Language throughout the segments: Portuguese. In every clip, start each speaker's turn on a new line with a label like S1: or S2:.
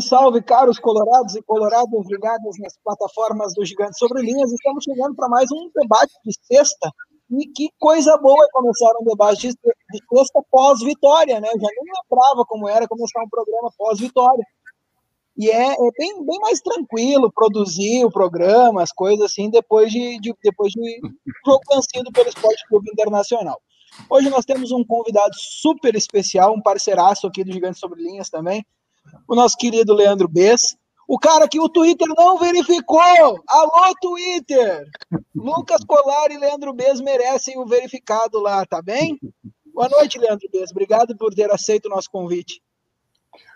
S1: Salve, salve, caros colorados e coloradas ligados nas plataformas do Gigante Sobre Linhas. Estamos chegando para mais um debate de sexta. E que coisa boa é começar um debate de sexta pós-vitória, né? Eu já nem lembrava como era começar um programa pós-vitória. E é, é, bem, bem mais tranquilo produzir o programa, as coisas assim, depois de, de depois de jogo vencido pelo Esporte Clube Internacional. Hoje nós temos um convidado super especial, um parceiraço aqui do Gigante Sobre Linhas também, o nosso querido Leandro Bess, o cara que o Twitter não verificou. Alô, Twitter! Lucas Colar e Leandro Bess merecem o verificado lá, tá bem? Boa noite, Leandro Bess. Obrigado por ter aceito o nosso convite.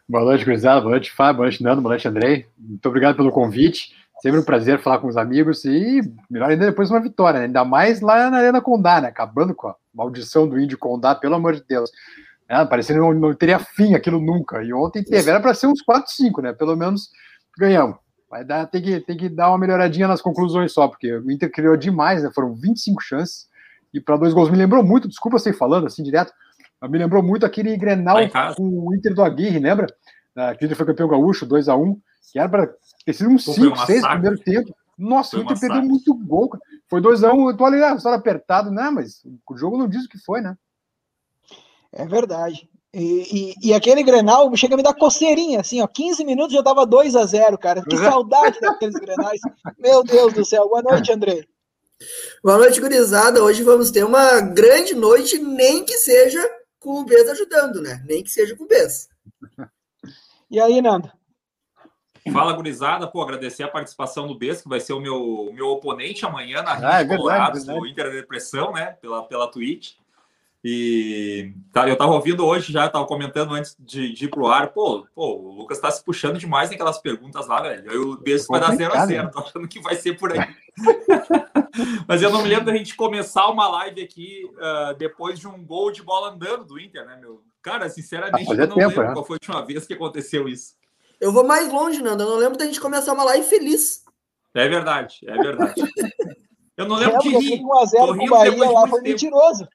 S2: Boa noite, Grisado. Boa noite, Fábio. Boa noite, Nando. Boa noite, Andrei. Muito obrigado pelo convite. Sempre um prazer falar com os amigos e melhor ainda depois uma vitória, né? ainda mais lá na Arena Condá, né? Acabando com a maldição do Índio Condá, pelo amor de Deus. É, parecendo que não, não, teria fim aquilo nunca. E ontem teve, era para ser uns 4, 5, né? Pelo menos ganhamos. Vai dar, tem, que, tem que dar uma melhoradinha nas conclusões só, porque o Inter criou demais, né? Foram 25 chances. E para dois gols, me lembrou muito, desculpa você falando assim direto, mas me lembrou muito aquele Grenal com o Inter do Aguirre, lembra? Que o Inter foi campeão gaúcho, 2x1, que era para ter sido uns 5, 6 no primeiro tempo. Nossa, o Inter perdeu muito gol. Foi 2x1, eu tô ali, ah, só apertado, né? Mas o jogo não diz o que foi, né?
S1: É verdade. E, e, e, aquele Grenal chega a me dar coceirinha, assim, ó, 15 minutos já tava 2 a 0 cara. Que saudade daqueles Grenais. Meu Deus do céu. Boa noite, André.
S3: Boa noite, gurizada. Hoje vamos ter uma grande noite, nem que seja com o Bez ajudando, né? Nem que seja com o Bez.
S1: E aí, Nando?
S4: Fala, gurizada. Pô, agradecer a participação do Bez, que vai ser o meu, meu oponente amanhã na ah, é verdade, do Inter Depressão, né? Pela, pela Twitch. E tá, eu tava ouvindo hoje já, tava comentando antes de, de ir pro ar, pô, pô, o Lucas tá se puxando demais naquelas perguntas lá, velho. Eu penso que vai dar 0 a 0 tô achando que vai ser por aí. Mas eu não me lembro da gente começar uma live aqui uh, depois de um gol de bola andando do Inter, né, meu? Cara, sinceramente, ah, eu não tempo, lembro né? qual foi a última vez que aconteceu isso.
S3: Eu vou mais longe, Nando. Eu não lembro da gente começar uma live feliz.
S4: É verdade, é verdade. Eu não lembro é, de rir.
S1: 1 a 0 Tô rindo Bahia lá foi tempo. mentiroso.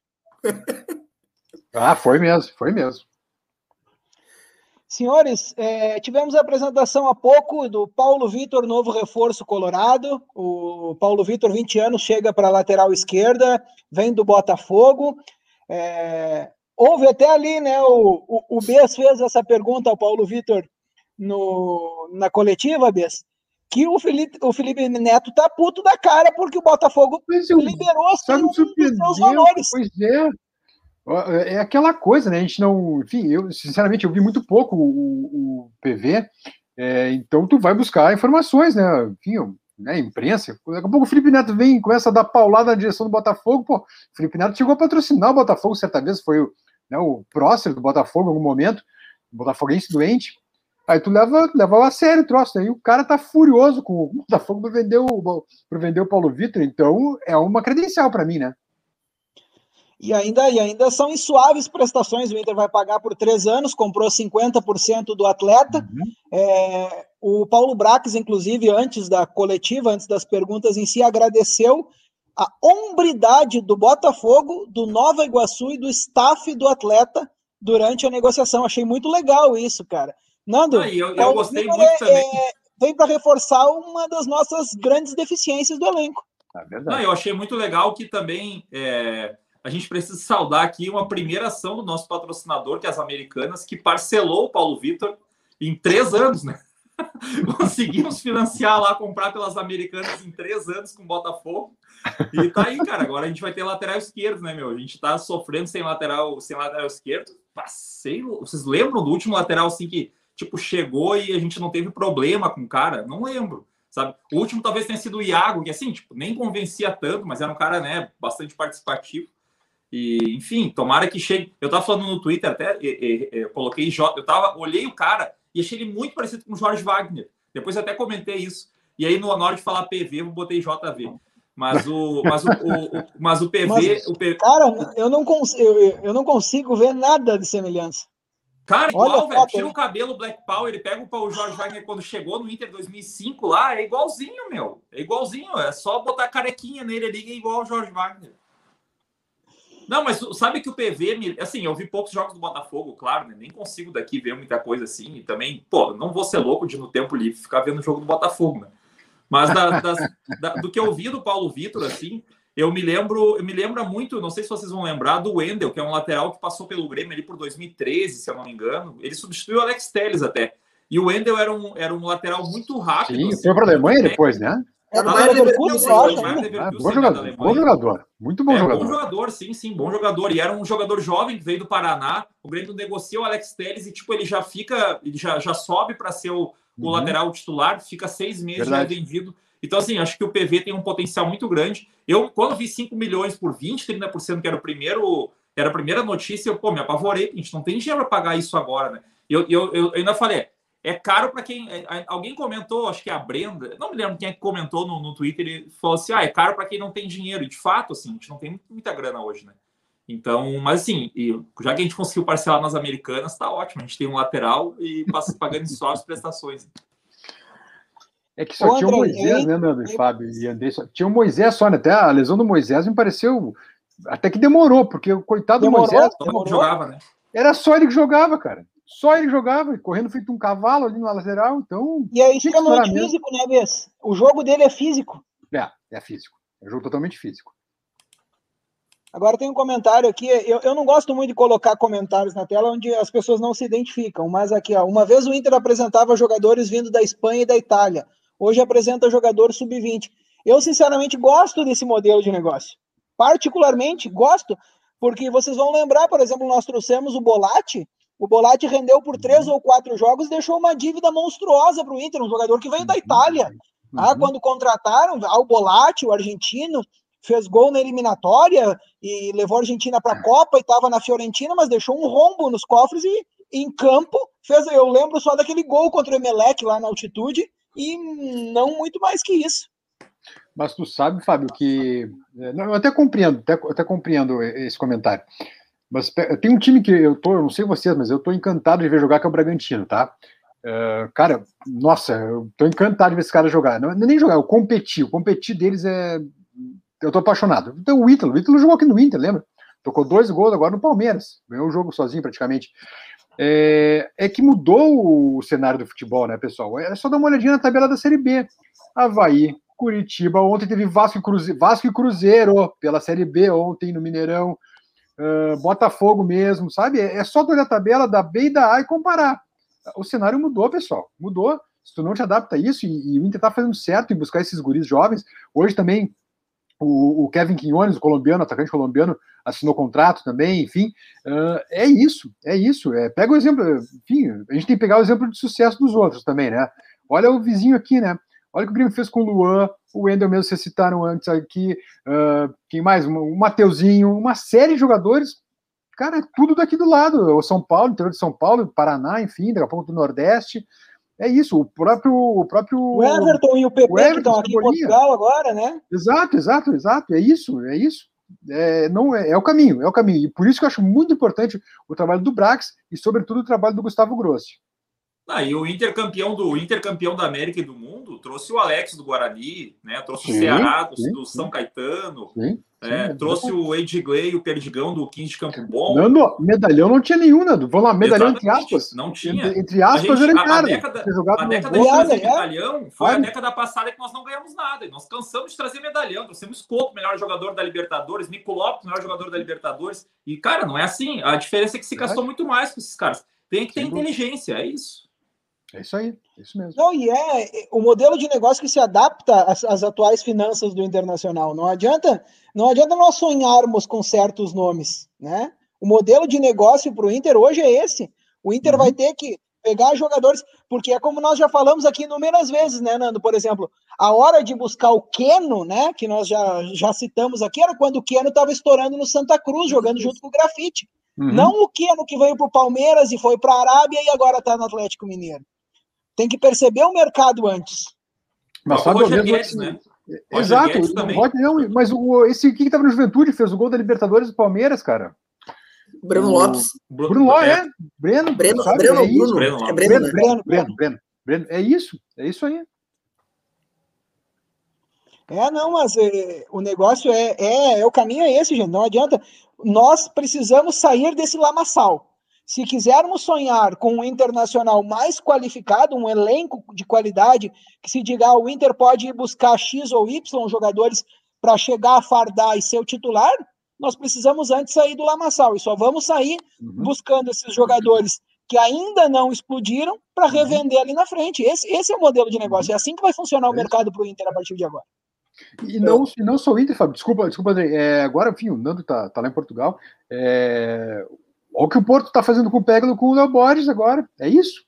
S2: ah, foi mesmo, foi mesmo.
S1: Senhores, é, tivemos a apresentação há pouco do Paulo Vitor, novo reforço colorado. O Paulo Vitor, 20 anos, chega para a lateral esquerda, vem do Botafogo. É, houve até ali, né? O, o, o Bess fez essa pergunta ao Paulo Vitor na coletiva, Bess, que o Felipe, o Felipe Neto tá puto da cara porque o Botafogo liberou assim, um seus valores.
S2: Pois é. É aquela coisa, né? A gente não. Enfim, eu, sinceramente, eu vi muito pouco o, o PV, é, então tu vai buscar informações, né? Enfim, né, imprensa. Daqui a pouco o Felipe Neto vem e começa a dar paulada na direção do Botafogo. Pô, o Felipe Neto chegou a patrocinar o Botafogo certa vez, foi o, né, o próximo do Botafogo em algum momento, Botafoguense doente. Aí tu leva, leva a sério o troço. Aí né? o cara tá furioso com o Botafogo para vender o, vender o Paulo Vitor. Então é uma credencial para mim, né?
S1: E ainda, e ainda são em suaves prestações. O Inter vai pagar por três anos, comprou 50% do atleta. Uhum. É, o Paulo Brax, inclusive, antes da coletiva, antes das perguntas em si, agradeceu a hombridade do Botafogo, do Nova Iguaçu e do staff do atleta durante a negociação. Achei muito legal isso, cara. Nando,
S4: ah, eu, eu gostei muito é, também. É,
S1: vem para reforçar uma das nossas grandes deficiências do elenco.
S4: É Não, eu achei muito legal que também é, a gente precisa saudar aqui uma primeira ação do nosso patrocinador, que é as Americanas, que parcelou o Paulo Vitor em três anos, né? Conseguimos financiar lá, comprar pelas Americanas em três anos com o Botafogo. E tá aí, cara. Agora a gente vai ter lateral esquerdo, né, meu? A gente tá sofrendo sem lateral, sem lateral esquerdo. Passei. Vocês lembram do último lateral assim que tipo, chegou e a gente não teve problema com o cara? Não lembro, sabe? O último talvez tenha sido o Iago, que assim, tipo, nem convencia tanto, mas era um cara, né, bastante participativo. E, enfim, tomara que chegue. Eu tava falando no Twitter até, eu coloquei J, eu tava, olhei o cara e achei ele muito parecido com o Jorge Wagner. Depois eu até comentei isso. E aí, no, na hora de falar PV, eu botei JV. Mas o, mas o, o, o mas o PV, mas, o PV.
S1: Cara, eu não, consigo, eu, eu não consigo ver nada de semelhança.
S4: Cara, igual, velho. Tira o cabelo Black Power, ele pega o Jorge Wagner quando chegou no Inter 2005 lá, é igualzinho, meu. É igualzinho. É só botar carequinha nele ali, é igual o Jorge Wagner. Não, mas sabe que o PV, assim, eu vi poucos jogos do Botafogo, claro, né? nem consigo daqui ver muita coisa assim, e também, pô, não vou ser louco de no tempo livre ficar vendo o jogo do Botafogo, né? Mas da, das, da, do que eu vi do Paulo Vitor, assim, eu me lembro, eu me lembro muito, não sei se vocês vão lembrar, do Wendel, que é um lateral que passou pelo Grêmio ali por 2013, se eu não me engano. Ele substituiu o Alex Telles até. E o Wendel era um, era um lateral muito rápido.
S2: Sim, assim, foi para a Alemanha depois, né?
S1: É, ah,
S2: bom jogador, bom jogador, muito bom
S4: é,
S2: jogador.
S4: Bom jogador, sim, sim, bom jogador. E era um jogador jovem que veio do Paraná. O Grêmio negocia o Alex Telles e tipo ele já fica, ele já, já sobe para ser o, o uhum. lateral titular, fica seis meses já vendido. Então assim, acho que o PV tem um potencial muito grande. Eu quando vi 5 milhões por 20, 30% que era o primeiro, era a primeira notícia, eu pô, me apavorei. A gente não tem dinheiro para pagar isso agora, né? Eu, eu, eu ainda falei, é caro para quem. É, alguém comentou, acho que é a Brenda, não me lembro quem é que comentou no, no Twitter, ele falou assim: ah, é caro para quem não tem dinheiro. E de fato, assim, a gente não tem muita grana hoje, né? Então, mas assim, já que a gente conseguiu parcelar nas americanas, tá ótimo. A gente tem um lateral e passa pagando só as prestações.
S2: É que só tinha o Moisés, né, Nando e Fábio e André? Só, tinha o Moisés só, né? Até a lesão do Moisés me pareceu. Até que demorou, porque o coitado demorou, do Moisés.
S4: Demorou. Jogava, né?
S2: Era só ele que jogava, cara. Só ele jogava, correndo feito um cavalo ali na lateral, então.
S1: E aí fica muito físico, né, Bess? O jogo dele é físico.
S2: É, é físico. É um jogo totalmente físico.
S1: Agora tem um comentário aqui. Eu, eu não gosto muito de colocar comentários na tela onde as pessoas não se identificam, mas aqui, ó. Uma vez o Inter apresentava jogadores vindo da Espanha e da Itália. Hoje apresenta jogador sub-20. Eu, sinceramente, gosto desse modelo de negócio. Particularmente, gosto, porque vocês vão lembrar, por exemplo, nós trouxemos o Bolatti, o Bolatti rendeu por três uhum. ou quatro jogos e deixou uma dívida monstruosa para o Inter, um jogador que veio da Itália. Ah, uhum. quando contrataram, ah, o Bolatti, o argentino, fez gol na eliminatória e levou a Argentina para a Copa e estava na Fiorentina, mas deixou um rombo nos cofres e em campo fez. Eu lembro só daquele gol contra o Emelec lá na altitude e não muito mais que isso.
S2: Mas tu sabe, Fábio, que é, eu até compreendo, até, até compreendo esse comentário. Mas tem um time que eu tô, eu não sei vocês, mas eu tô encantado de ver jogar, que é o Bragantino, tá? Uh, cara, nossa, eu tô encantado de ver esse cara jogar. Não, é nem jogar, eu competi. O competir deles é. Eu tô apaixonado. Então o Ítalo, o Ítalo jogou aqui no Inter, lembra? Tocou dois gols agora no Palmeiras. Ganhou o jogo sozinho praticamente. É, é, que mudou o cenário do futebol, né, pessoal? É só dar uma olhadinha na tabela da Série B. Havaí, Curitiba, ontem teve Vasco e, Cruze... Vasco e Cruzeiro pela Série B, ontem no Mineirão uh, Botafogo mesmo, sabe? É, é só olhar a tabela da B e da A e comparar. O cenário mudou, pessoal, mudou. Se tu não te adapta a isso, e, e o Inter tá fazendo certo em buscar esses guris jovens, hoje também o, o, Kevin Quinones, o colombiano, atacante colombiano, assinou contrato também, enfim. Uh, é isso, é isso. É, pega o exemplo, enfim, a gente tem que pegar o exemplo de sucesso dos outros também, né? Olha o vizinho aqui, né? Olha o que o Grêmio fez com o Luan, o Wendel mesmo, vocês citaram antes aqui, uh, quem mais? O Mateuzinho, uma série de jogadores, cara, é tudo daqui do lado, o São Paulo, interior de São Paulo, Paraná, enfim, daqui a pouco do Nordeste, é isso, o próprio. O, próprio,
S1: o Everton e o PP o Everton, que estão aqui em Portugal agora, né?
S2: Exato, exato, exato. É isso, é isso. É, não, é, é, o caminho, é o caminho. E por isso que eu acho muito importante o trabalho do Brax e, sobretudo, o trabalho do Gustavo Grossi.
S4: Ah, e o intercampeão do intercampeão da América e do mundo trouxe o Alex do Guarani, né? Trouxe sim, o Ceará do, sim, do São Caetano, sim, é, trouxe o Edgley, o Perdigão do 15 de Campo Bom.
S2: Nando, medalhão não tinha nenhum, Nando. Vamos lá, medalhão Exatamente, entre aspas.
S4: Não tinha.
S2: Entre, entre aspas, era
S4: cara. A década, a década de trazer é? medalhão foi a década passada que nós não ganhamos nada. E nós cansamos de trazer medalhão. Trouxemos Coco, melhor jogador da Libertadores, Nico Lopes, melhor jogador da Libertadores. E, cara, não é assim. A diferença é que se gastou muito mais com esses caras. Tem que ter inteligência, é isso.
S2: É isso aí, é isso mesmo.
S1: Não, e é o modelo de negócio que se adapta às, às, atuais finanças do internacional. Não adianta, não adianta nós sonharmos com certos nomes, né? O modelo de negócio para o Inter hoje é esse. O Inter uhum. vai ter que pegar jogadores, porque é como nós já falamos aqui inúmeras vezes, né, Nando? Por exemplo, a hora de buscar o Keno, né, que nós já, já citamos aqui, era quando o Keno estava estourando no Santa Cruz, jogando junto com o Grafite. Uhum. Não o Keno que veio para o Palmeiras e foi para a Arábia e agora está no Atlético Mineiro. Tem que perceber o mercado antes.
S2: Mas sabe o Guedes, né? Exato, Guedes também. Não, mas o, esse que estava no Juventude fez o gol da Libertadores do Palmeiras, cara.
S3: Bruno Lopes.
S2: Bruno Lopes, é.
S3: Breno. Breno, sabe? Breno, é Bruno.
S2: Breno, é Breno, Breno, Breno, Breno, Breno, É isso, é isso aí.
S1: É, não, mas é, o negócio é, é, é, o caminho é esse, gente. Não adianta. Nós precisamos sair desse lamaçal. Se quisermos sonhar com um internacional mais qualificado, um elenco de qualidade, que se diga ah, o Inter pode ir buscar X ou Y jogadores para chegar a fardar e ser o titular, nós precisamos antes sair do lamaçal. E só vamos sair uhum. buscando esses jogadores que ainda não explodiram para uhum. revender ali na frente. Esse, esse é o modelo de negócio. É assim que vai funcionar o mercado para o Inter a partir de agora.
S2: E não, e não só o Inter, Fábio, desculpa, desculpa, André. É, agora, enfim, o Nando tá, tá lá em Portugal. É, olha o que o Porto tá fazendo com o Peglo com o Léo Borges agora. É isso.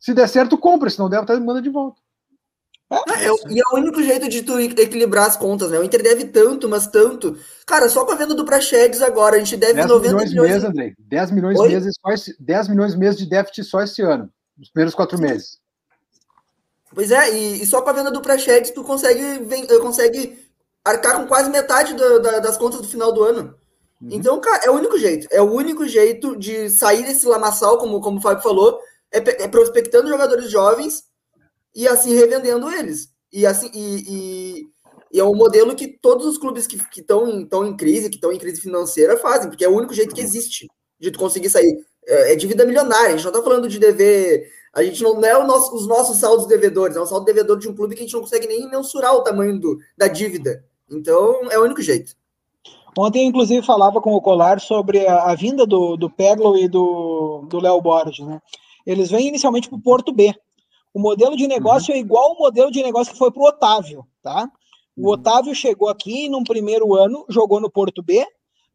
S2: Se der certo, compra, se não der, tá, manda de volta.
S3: É, é, e é o único jeito de tu equilibrar as contas, né? O Inter deve tanto, mas tanto. Cara, só com a venda do Praxedes agora, a gente deve
S2: 10 90 milhões. milhões mês, André. 10 milhões Oi? meses só esse, 10 milhões mês de déficit só esse ano, nos primeiros quatro meses.
S3: Pois é, e, e só com a venda do Praxedes tu consegue, vem, eh, consegue arcar com quase metade do, da, das contas do final do ano. Uhum. Então, cara, é o único jeito. É o único jeito de sair desse lamaçal, como, como o Fábio falou, é, é prospectando jogadores jovens e assim revendendo eles. E assim, e, e, e é um modelo que todos os clubes que estão em, em crise, que estão em crise financeira, fazem, porque é o único jeito que existe de tu conseguir sair. É, é dívida milionária, a gente não tá falando de dever a gente não, não é nosso, os nossos saldos devedores, é um saldo devedor de um clube que a gente não consegue nem mensurar o tamanho do, da dívida. Então, é o único jeito.
S1: Ontem, inclusive, falava com o Colar sobre a, a vinda do, do Peglo e do Léo Borges, né? Eles vêm inicialmente para o Porto B. O modelo de negócio uhum. é igual ao modelo de negócio que foi para o Otávio, tá? O uhum. Otávio chegou aqui num primeiro ano, jogou no Porto B.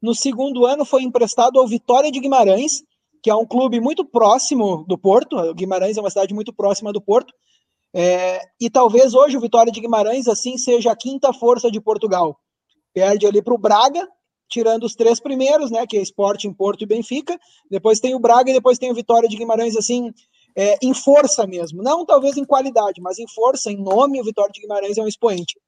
S1: No segundo ano, foi emprestado ao Vitória de Guimarães, que é um clube muito próximo do Porto. O Guimarães é uma cidade muito próxima do Porto. É, e talvez hoje o Vitória de Guimarães assim seja a quinta força de Portugal. Perde ali para o Braga, tirando os três primeiros, né? Que é Sporting, Porto e Benfica. Depois tem o Braga e depois tem o Vitória de Guimarães assim é, em força mesmo. Não talvez em qualidade, mas em força, em nome, o Vitória de Guimarães é um expoente.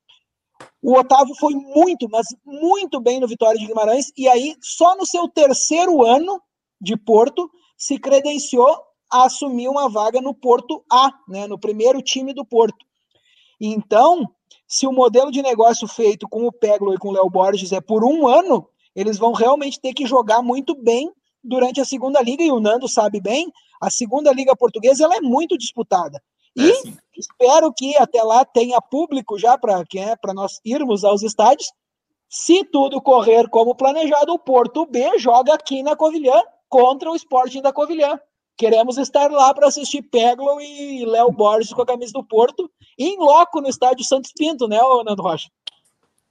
S1: O Otávio foi muito, mas muito bem no Vitória de Guimarães, e aí, só no seu terceiro ano, de Porto se credenciou a assumir uma vaga no Porto A, né, no primeiro time do Porto. Então, se o modelo de negócio feito com o Peglo e com o Léo Borges é por um ano, eles vão realmente ter que jogar muito bem durante a segunda liga, e o Nando sabe bem, a segunda liga portuguesa ela é muito disputada. E é, espero que até lá tenha público já para é, nós irmos aos estádios. Se tudo correr como planejado, o Porto B joga aqui na Covilhã contra o Sporting da Covilhã. Queremos estar lá para assistir Peglo e Léo Borges com a camisa do Porto, em loco no estádio Santos Pinto, né, Nando Rocha?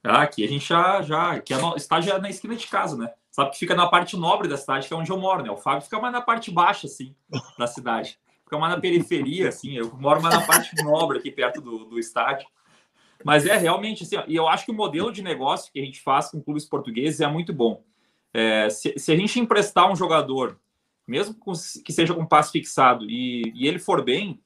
S4: Ah, aqui a gente já. já que é no, estádio é na esquina de casa, né? Sabe que fica na parte nobre da cidade, que é onde eu moro, né? O Fábio fica mais na parte baixa, assim, da cidade. Fica mais na periferia, assim. Eu moro mais na parte nobre, aqui perto do, do estádio. Mas é realmente assim, e eu acho que o modelo de negócio que a gente faz com clubes portugueses é muito bom. É, se, se, a gente emprestar um jogador, mesmo que seja com passe fixado, e, e, ele for bem,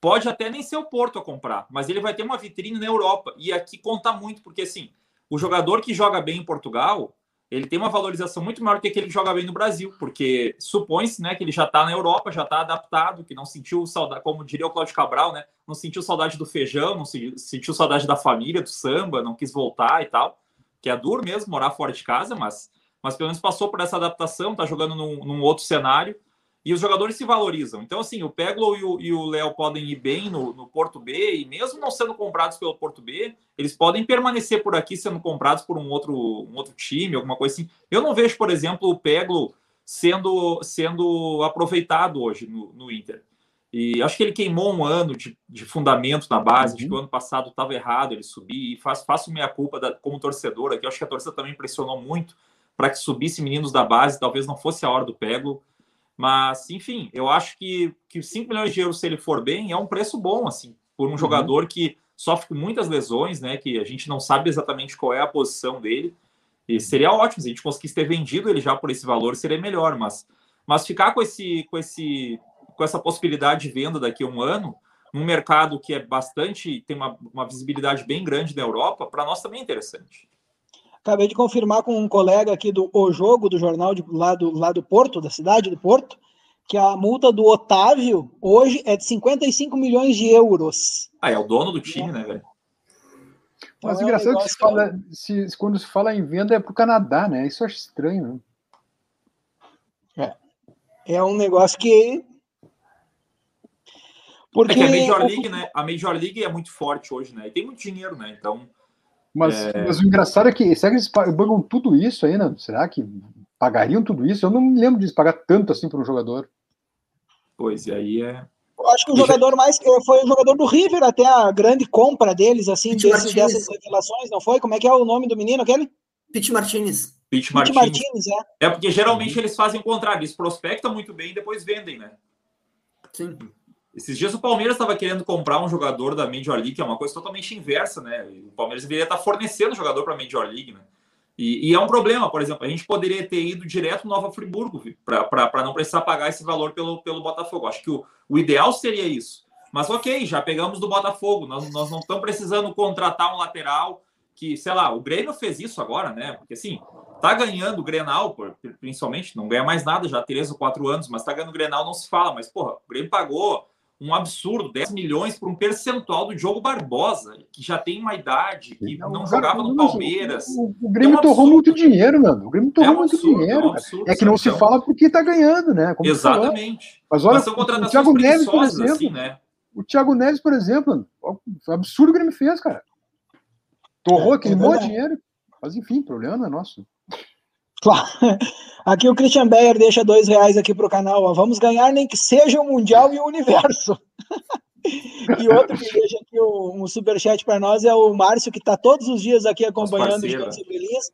S4: pode até nem ser o Porto a comprar, mas ele vai ter uma vitrine na Europa. E aqui conta muito, porque assim, o jogador que joga bem em Portugal, ele tem uma valorização muito maior que aquele que joga bem no Brasil, porque supõe-se né, que ele já está na Europa, já está adaptado, que não sentiu saudade, como diria o Cláudio Cabral, né? Não sentiu saudade do feijão, não sentiu saudade da família, do samba, não quis voltar e tal. Que é duro mesmo morar fora de casa, mas mas pelo menos passou por essa adaptação, está jogando num, num, outro cenário e os jogadores se valorizam. Então, assim, o Peglo e o Léo podem ir bem no, no, Porto B e mesmo não sendo comprados pelo Porto B, eles podem permanecer por aqui sendo comprados por um outro, um outro time, alguma coisa assim. Eu não vejo, por exemplo, o Peglo sendo, sendo aproveitado hoje no, no Inter. E acho que ele queimou um ano de, de fundamento na base, uhum. acho que o ano passado estava errado ele subir, e faz, faço minha culpa da, como torcedor aqui, acho que a torcida também pressionou muito para que subisse meninos da base, talvez não fosse a hora do pego. Mas, enfim, eu acho que, que 5 milhões de euros, se ele for bem, é um preço bom, assim, por um uhum. jogador que sofre com muitas lesões, né? Que a gente não sabe exatamente qual é a posição dele. E seria ótimo, se a gente conseguisse ter vendido ele já por esse valor, seria melhor, mas, mas ficar com esse, com esse com essa possibilidade de venda daqui a um ano, num mercado que é bastante, tem uma, uma visibilidade bem grande na Europa, para nós também é interessante.
S1: Acabei de confirmar com um colega aqui do O Jogo, do jornal de, lá, do, lá do Porto, da cidade do Porto, que a multa do Otávio hoje é de 55 milhões de euros.
S4: Ah, é o dono do time, é. né, velho?
S2: Então, Mas é engraçado um que se fala, se, quando se fala em venda é para o Canadá, né? Isso eu acho estranho.
S1: Né? É. é um negócio que.
S4: Porque é que a Major League, né? A Major League é muito forte hoje, né? E tem muito dinheiro, né? Então.
S2: Mas, é... mas o engraçado é que será que eles pagam tudo isso ainda? Será que pagariam tudo isso? Eu não me lembro de pagar tanto assim para um jogador.
S4: Pois, e aí é.
S1: Eu acho que o jogador mais foi o jogador do River, até a grande compra deles, assim, desse, dessas revelações, não foi? Como é que é o nome do menino aquele?
S3: Pete Martinez.
S4: Pete Martinez. Martinez é. é porque geralmente eles fazem o contrário, eles prospectam muito bem e depois vendem, né?
S3: Sim.
S4: Esses dias o Palmeiras estava querendo comprar um jogador da Major League, que é uma coisa totalmente inversa, né? O Palmeiras deveria estar fornecendo jogador para a Major League, né? E, e, é um problema, por exemplo, a gente poderia ter ido direto no Nova Friburgo para não precisar pagar esse valor pelo, pelo Botafogo. Acho que o, o ideal seria isso. Mas ok, já pegamos do Botafogo, nós, nós não estamos precisando contratar um lateral que, sei lá, o Grêmio fez isso agora, né? Porque assim, tá ganhando o Grenal, principalmente, não ganha mais nada já, três ou quatro anos, mas tá ganhando o Grenal, não se fala. Mas, porra, o Grêmio pagou um absurdo, 10 milhões por um percentual do Diogo Barbosa, que já tem uma idade, que não, não jogava no Palmeiras.
S2: O, o Grêmio é um torrou muito dinheiro, mano. O Grêmio torrou é um muito absurdo, dinheiro. É, um absurdo, é, que não então... se fala porque tá ganhando, né?
S4: Como Exatamente.
S2: Mas olha, Mas o Thiago Neves, por exemplo, assim, né? o Thiago Neves, por exemplo, foi absurdo o Grêmio fez, cara. Torrou, é, queimou é dinheiro. Mas enfim, problema é nosso.
S1: Claro. Aqui o Christian Beyer deixa dois reais aqui para o canal. Ó. Vamos ganhar nem que seja o Mundial e o Universo. e outro que deixa aqui um superchat para nós é o Márcio, que está todos os dias aqui acompanhando o Gigante Sobre Linhas.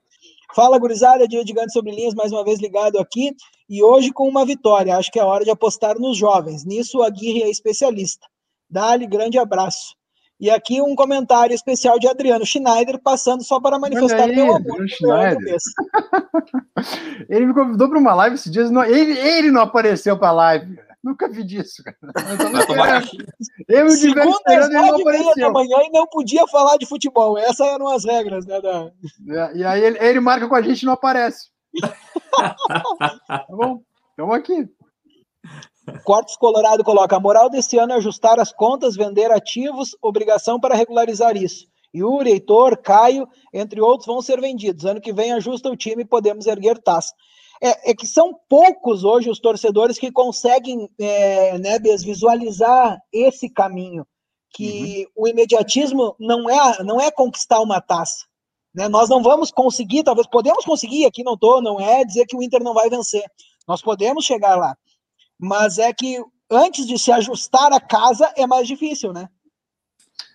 S1: Fala, gurizada, dia de Gigante Sobre Linhas, mais uma vez ligado aqui. E hoje com uma vitória. Acho que é hora de apostar nos jovens. Nisso, a Aguirre é especialista. Dá-lhe grande abraço. E aqui um comentário especial de Adriano Schneider, passando só para manifestar
S2: aí, meu amor. Schneider. ele me convidou para uma live esses dias, não, ele, ele não apareceu para a live. Nunca vi disso, cara.
S1: Eu e o Diverso esperando ele não apareceu. Amanhã e não podia falar de futebol. Essas eram as regras, né? Da...
S2: É, e aí ele, ele marca com a gente e não aparece. tá bom? Estamos aqui.
S1: Cortes Colorado coloca: a moral desse ano é ajustar as contas, vender ativos, obrigação para regularizar isso. Yuri, Heitor, Caio, entre outros, vão ser vendidos. Ano que vem ajusta o time e podemos erguer taça. É, é, que são poucos hoje os torcedores que conseguem, é, né, visualizar esse caminho. Que uhum. o imediatismo não é, não é conquistar uma taça. Né? Nós não vamos conseguir, talvez podemos conseguir, aqui não estou, não é dizer que o Inter não vai vencer. Nós podemos chegar lá mas é que antes de se ajustar a casa é mais difícil, né?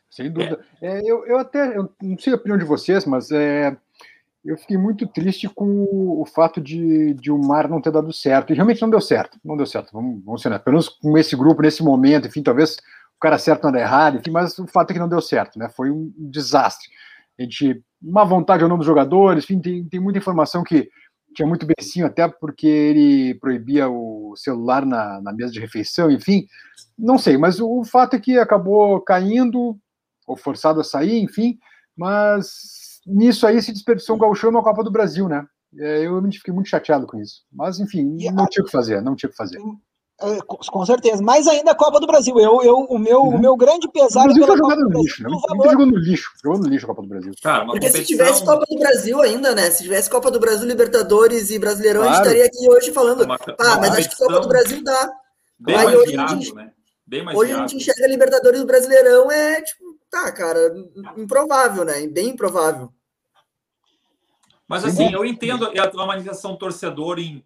S2: Sem dúvida. É, eu, eu até, eu não sei a opinião de vocês, mas é, eu fiquei muito triste com o, fato de, de o mar não ter dado certo. E realmente não deu certo, não deu certo. Vamos, vamos ser, né? pelo menos com esse grupo, nesse momento, enfim, talvez o cara certo dê errado, enfim, mas o fato é que não deu certo, né? Foi um desastre. A gente, uma vontade ou não dos jogadores, enfim, tem, tem muita informação que tinha muito becinho, até porque ele proibia o celular na, na mesa de refeição, enfim. Não sei, mas o, o fato é que acabou caindo, ou forçado a sair, enfim. Mas nisso aí se desperdiçou um gauchão na Copa do Brasil, né? É, eu me fiquei muito chateado com isso. Mas, enfim, não tinha o que fazer, não tinha o que fazer.
S1: É, com certeza, mais ainda a Copa do Brasil. Eu, eu, o, meu, uhum. o meu grande pesar. O
S2: Brasil foi jogado no lixo, né? O jogou no lixo, jogou no lixo a Copa do Brasil.
S3: Cara, Porque competição... se tivesse Copa do Brasil ainda, né? Se tivesse Copa do Brasil, Libertadores e Brasileirão, claro. a gente estaria aqui hoje falando. Uma, ah, mas acho que Copa do Brasil dá.
S4: Bem Aí, mais hoje viável, a gente, né?
S3: Bem mais hoje viável. a gente enxerga Libertadores do Brasileirão, é tipo, tá, cara, improvável, né? Bem improvável.
S4: Mas assim, eu entendo a manifestação torcedor em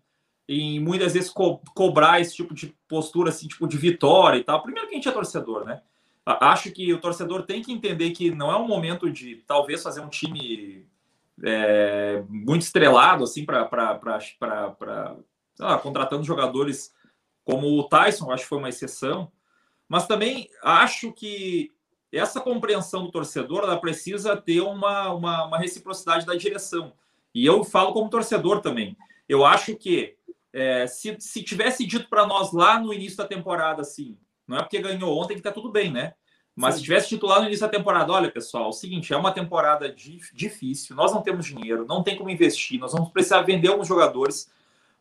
S4: em muitas vezes co cobrar esse tipo de postura, assim, tipo de vitória e tal. Primeiro que a gente é torcedor, né? Acho que o torcedor tem que entender que não é um momento de talvez fazer um time é, muito estrelado, assim, para contratando jogadores como o Tyson, acho que foi uma exceção. Mas também acho que essa compreensão do torcedor ela precisa ter uma, uma, uma reciprocidade da direção. E eu falo como torcedor também. Eu acho que é, se, se tivesse dito para nós lá no início da temporada, assim, não é porque ganhou ontem que tá tudo bem, né? Mas Sim. se tivesse dito lá no início da temporada, olha, pessoal, é o seguinte, é uma temporada difícil, nós não temos dinheiro, não tem como investir, nós vamos precisar vender alguns jogadores,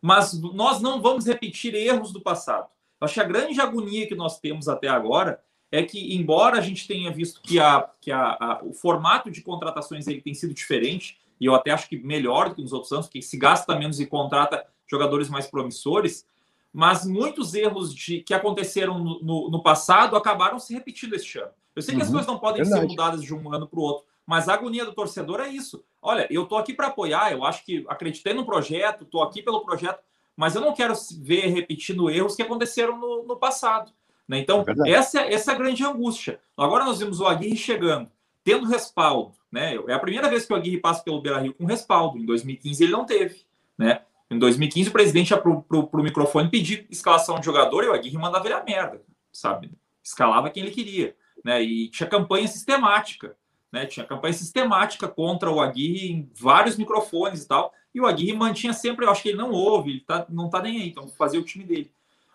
S4: mas nós não vamos repetir erros do passado. Acho que a grande agonia que nós temos até agora é que, embora a gente tenha visto que, a, que a, a, o formato de contratações ele tem sido diferente, e eu até acho que melhor do que nos outros anos, que se gasta menos e contrata jogadores mais promissores, mas muitos erros de, que aconteceram no, no, no passado acabaram se repetindo este ano. Eu sei que as uhum, coisas não podem verdade. ser mudadas de um ano para o outro, mas a agonia do torcedor é isso. Olha, eu estou aqui para apoiar, eu acho que acreditei no projeto, estou aqui pelo projeto, mas eu não quero ver repetindo erros que aconteceram no, no passado. Né? Então, é essa, essa é a grande angústia. Agora nós vimos o Aguirre chegando, tendo respaldo. Né? É a primeira vez que o Aguirre passa pelo Beira Rio com respaldo. Em 2015 ele não teve. Né? Em 2015 o presidente ia para o microfone pedir escalação de jogador e o Aguirre mandava ele a merda, sabe? Escalava quem ele queria. Né? E tinha campanha sistemática. Né? Tinha campanha sistemática contra o Aguirre em vários microfones e tal. E o Aguirre mantinha sempre, eu acho que ele não ouve, ele tá, não tá nem aí, então fazia o time dele.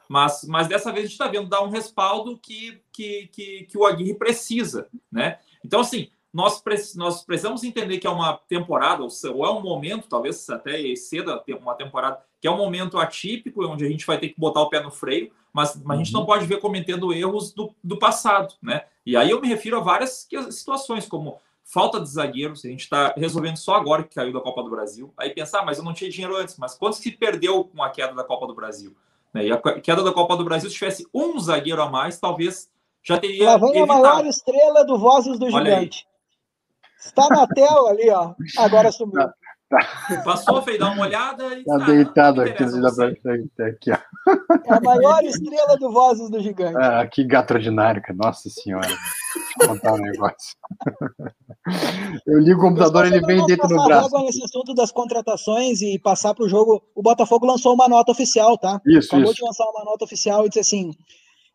S4: Mas, mas dessa vez a gente está vendo dar um respaldo que, que, que, que, o Aguirre precisa, né? Então, assim, nós, nós precisamos entender que é uma temporada, ou é um momento, talvez até cedo uma temporada, que é um momento atípico, onde a gente vai ter que botar o pé no freio, mas, mas a gente não uhum. pode ver cometendo erros do, do passado, né? E aí eu me refiro a várias situações, como falta de zagueiros, a gente está resolvendo só agora que caiu da Copa do Brasil. Aí pensar, ah, mas eu não tinha dinheiro antes, mas quanto se perdeu com a queda da Copa do Brasil? Né? E a queda da Copa do Brasil, se tivesse um zagueiro a mais, talvez já teria.
S1: Lá vem evitado. a maior estrela do Vozes do Olha Gigante. Aí. Está na tela ali, ó. Agora sumiu. Tá,
S4: tá. Passou, fez dar uma olhada e.
S2: Tá, tá deitado aqui, dá pra... aqui, ó.
S1: É a maior estrela do Vozes do Gigante.
S2: Ah, que gato ordinário, nossa senhora. Deixa eu contar um negócio. Eu ligo o computador, ele vem dentro do braço.
S1: nesse assunto das contratações e passar para o jogo. O Botafogo lançou uma nota oficial, tá?
S2: Isso,
S1: Acabou
S2: isso.
S1: de lançar uma nota oficial e disse assim: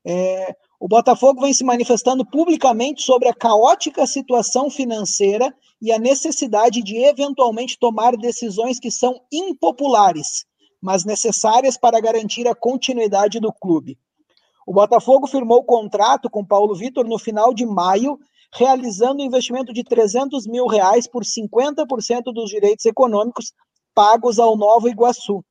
S1: é, o Botafogo vem se manifestando publicamente sobre a caótica situação financeira e a necessidade de eventualmente tomar decisões que são impopulares, mas necessárias para garantir a continuidade do clube. O Botafogo firmou contrato com Paulo Vitor no final de maio realizando um investimento de 300 mil reais por 50% dos direitos econômicos pagos ao Nova Iguaçu.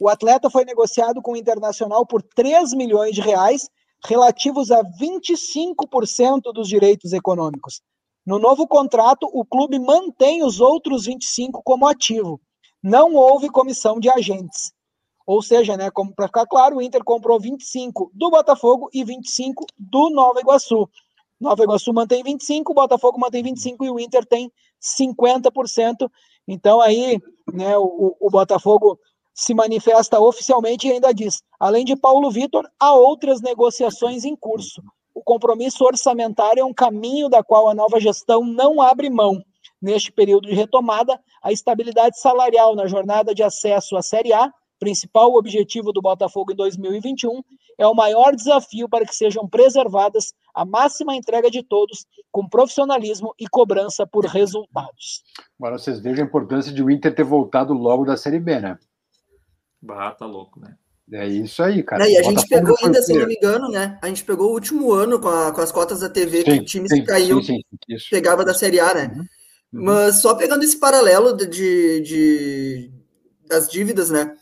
S1: O atleta foi negociado com o Internacional por 3 milhões de reais, relativos a 25% dos direitos econômicos. No novo contrato, o clube mantém os outros 25 como ativo. Não houve comissão de agentes. Ou seja, né, para ficar claro, o Inter comprou 25 do Botafogo e 25 do Nova Iguaçu. Nova Iguaçu mantém 25%, o Botafogo mantém 25% e o Inter tem 50%. Então aí, né, o, o Botafogo se manifesta oficialmente e ainda diz: além de Paulo Vitor, há outras negociações em curso. O compromisso orçamentário é um caminho da qual a nova gestão não abre mão. Neste período de retomada, a estabilidade salarial na jornada de acesso à Série A principal objetivo do Botafogo em 2021 é o maior desafio para que sejam preservadas a máxima entrega de todos, com profissionalismo e cobrança por resultados.
S2: Agora vocês vejam a importância de o Inter ter voltado logo da Série B, né?
S4: Bah, tá louco, né?
S2: É isso aí, cara.
S3: É, e a gente pegou ainda, se não me engano, né? A gente pegou o último ano com, a, com as cotas da TV sim, que o time sim, caiu, sim, pegava da Série A, né? Uhum, uhum. Mas só pegando esse paralelo de, de, das dívidas, né?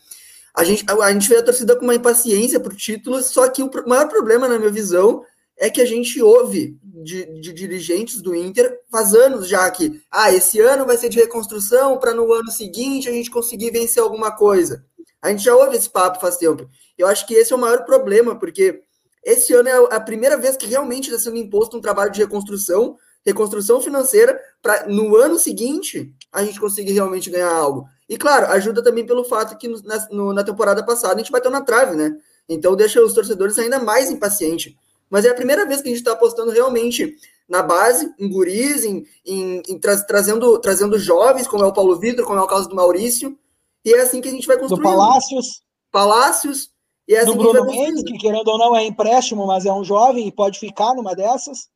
S3: A gente, a, a gente vê a torcida com uma impaciência por títulos, só que o maior problema, na minha visão, é que a gente ouve de, de, dirigentes do Inter faz anos já que ah, esse ano vai ser de reconstrução para no ano seguinte a gente conseguir vencer alguma coisa. A gente já ouve esse papo faz tempo. Eu acho que esse é o maior problema, porque esse ano é a primeira vez que realmente está sendo imposto um trabalho de reconstrução, reconstrução financeira, para no ano seguinte a gente conseguir realmente ganhar algo. E claro, ajuda também pelo fato que na, no, na temporada passada a gente bateu na trave, né? Então deixa os torcedores ainda mais impacientes. Mas é a primeira vez que a gente está apostando realmente na base, em guris, em, em, em tra trazendo, trazendo jovens, como é o Paulo Vitor, como é o caso do Maurício. E é assim que a gente vai construir.
S1: Do Palácios.
S3: Palácios. E é assim
S1: do Bruno Mendes, que querendo ou não é empréstimo, mas é um jovem e pode ficar numa dessas.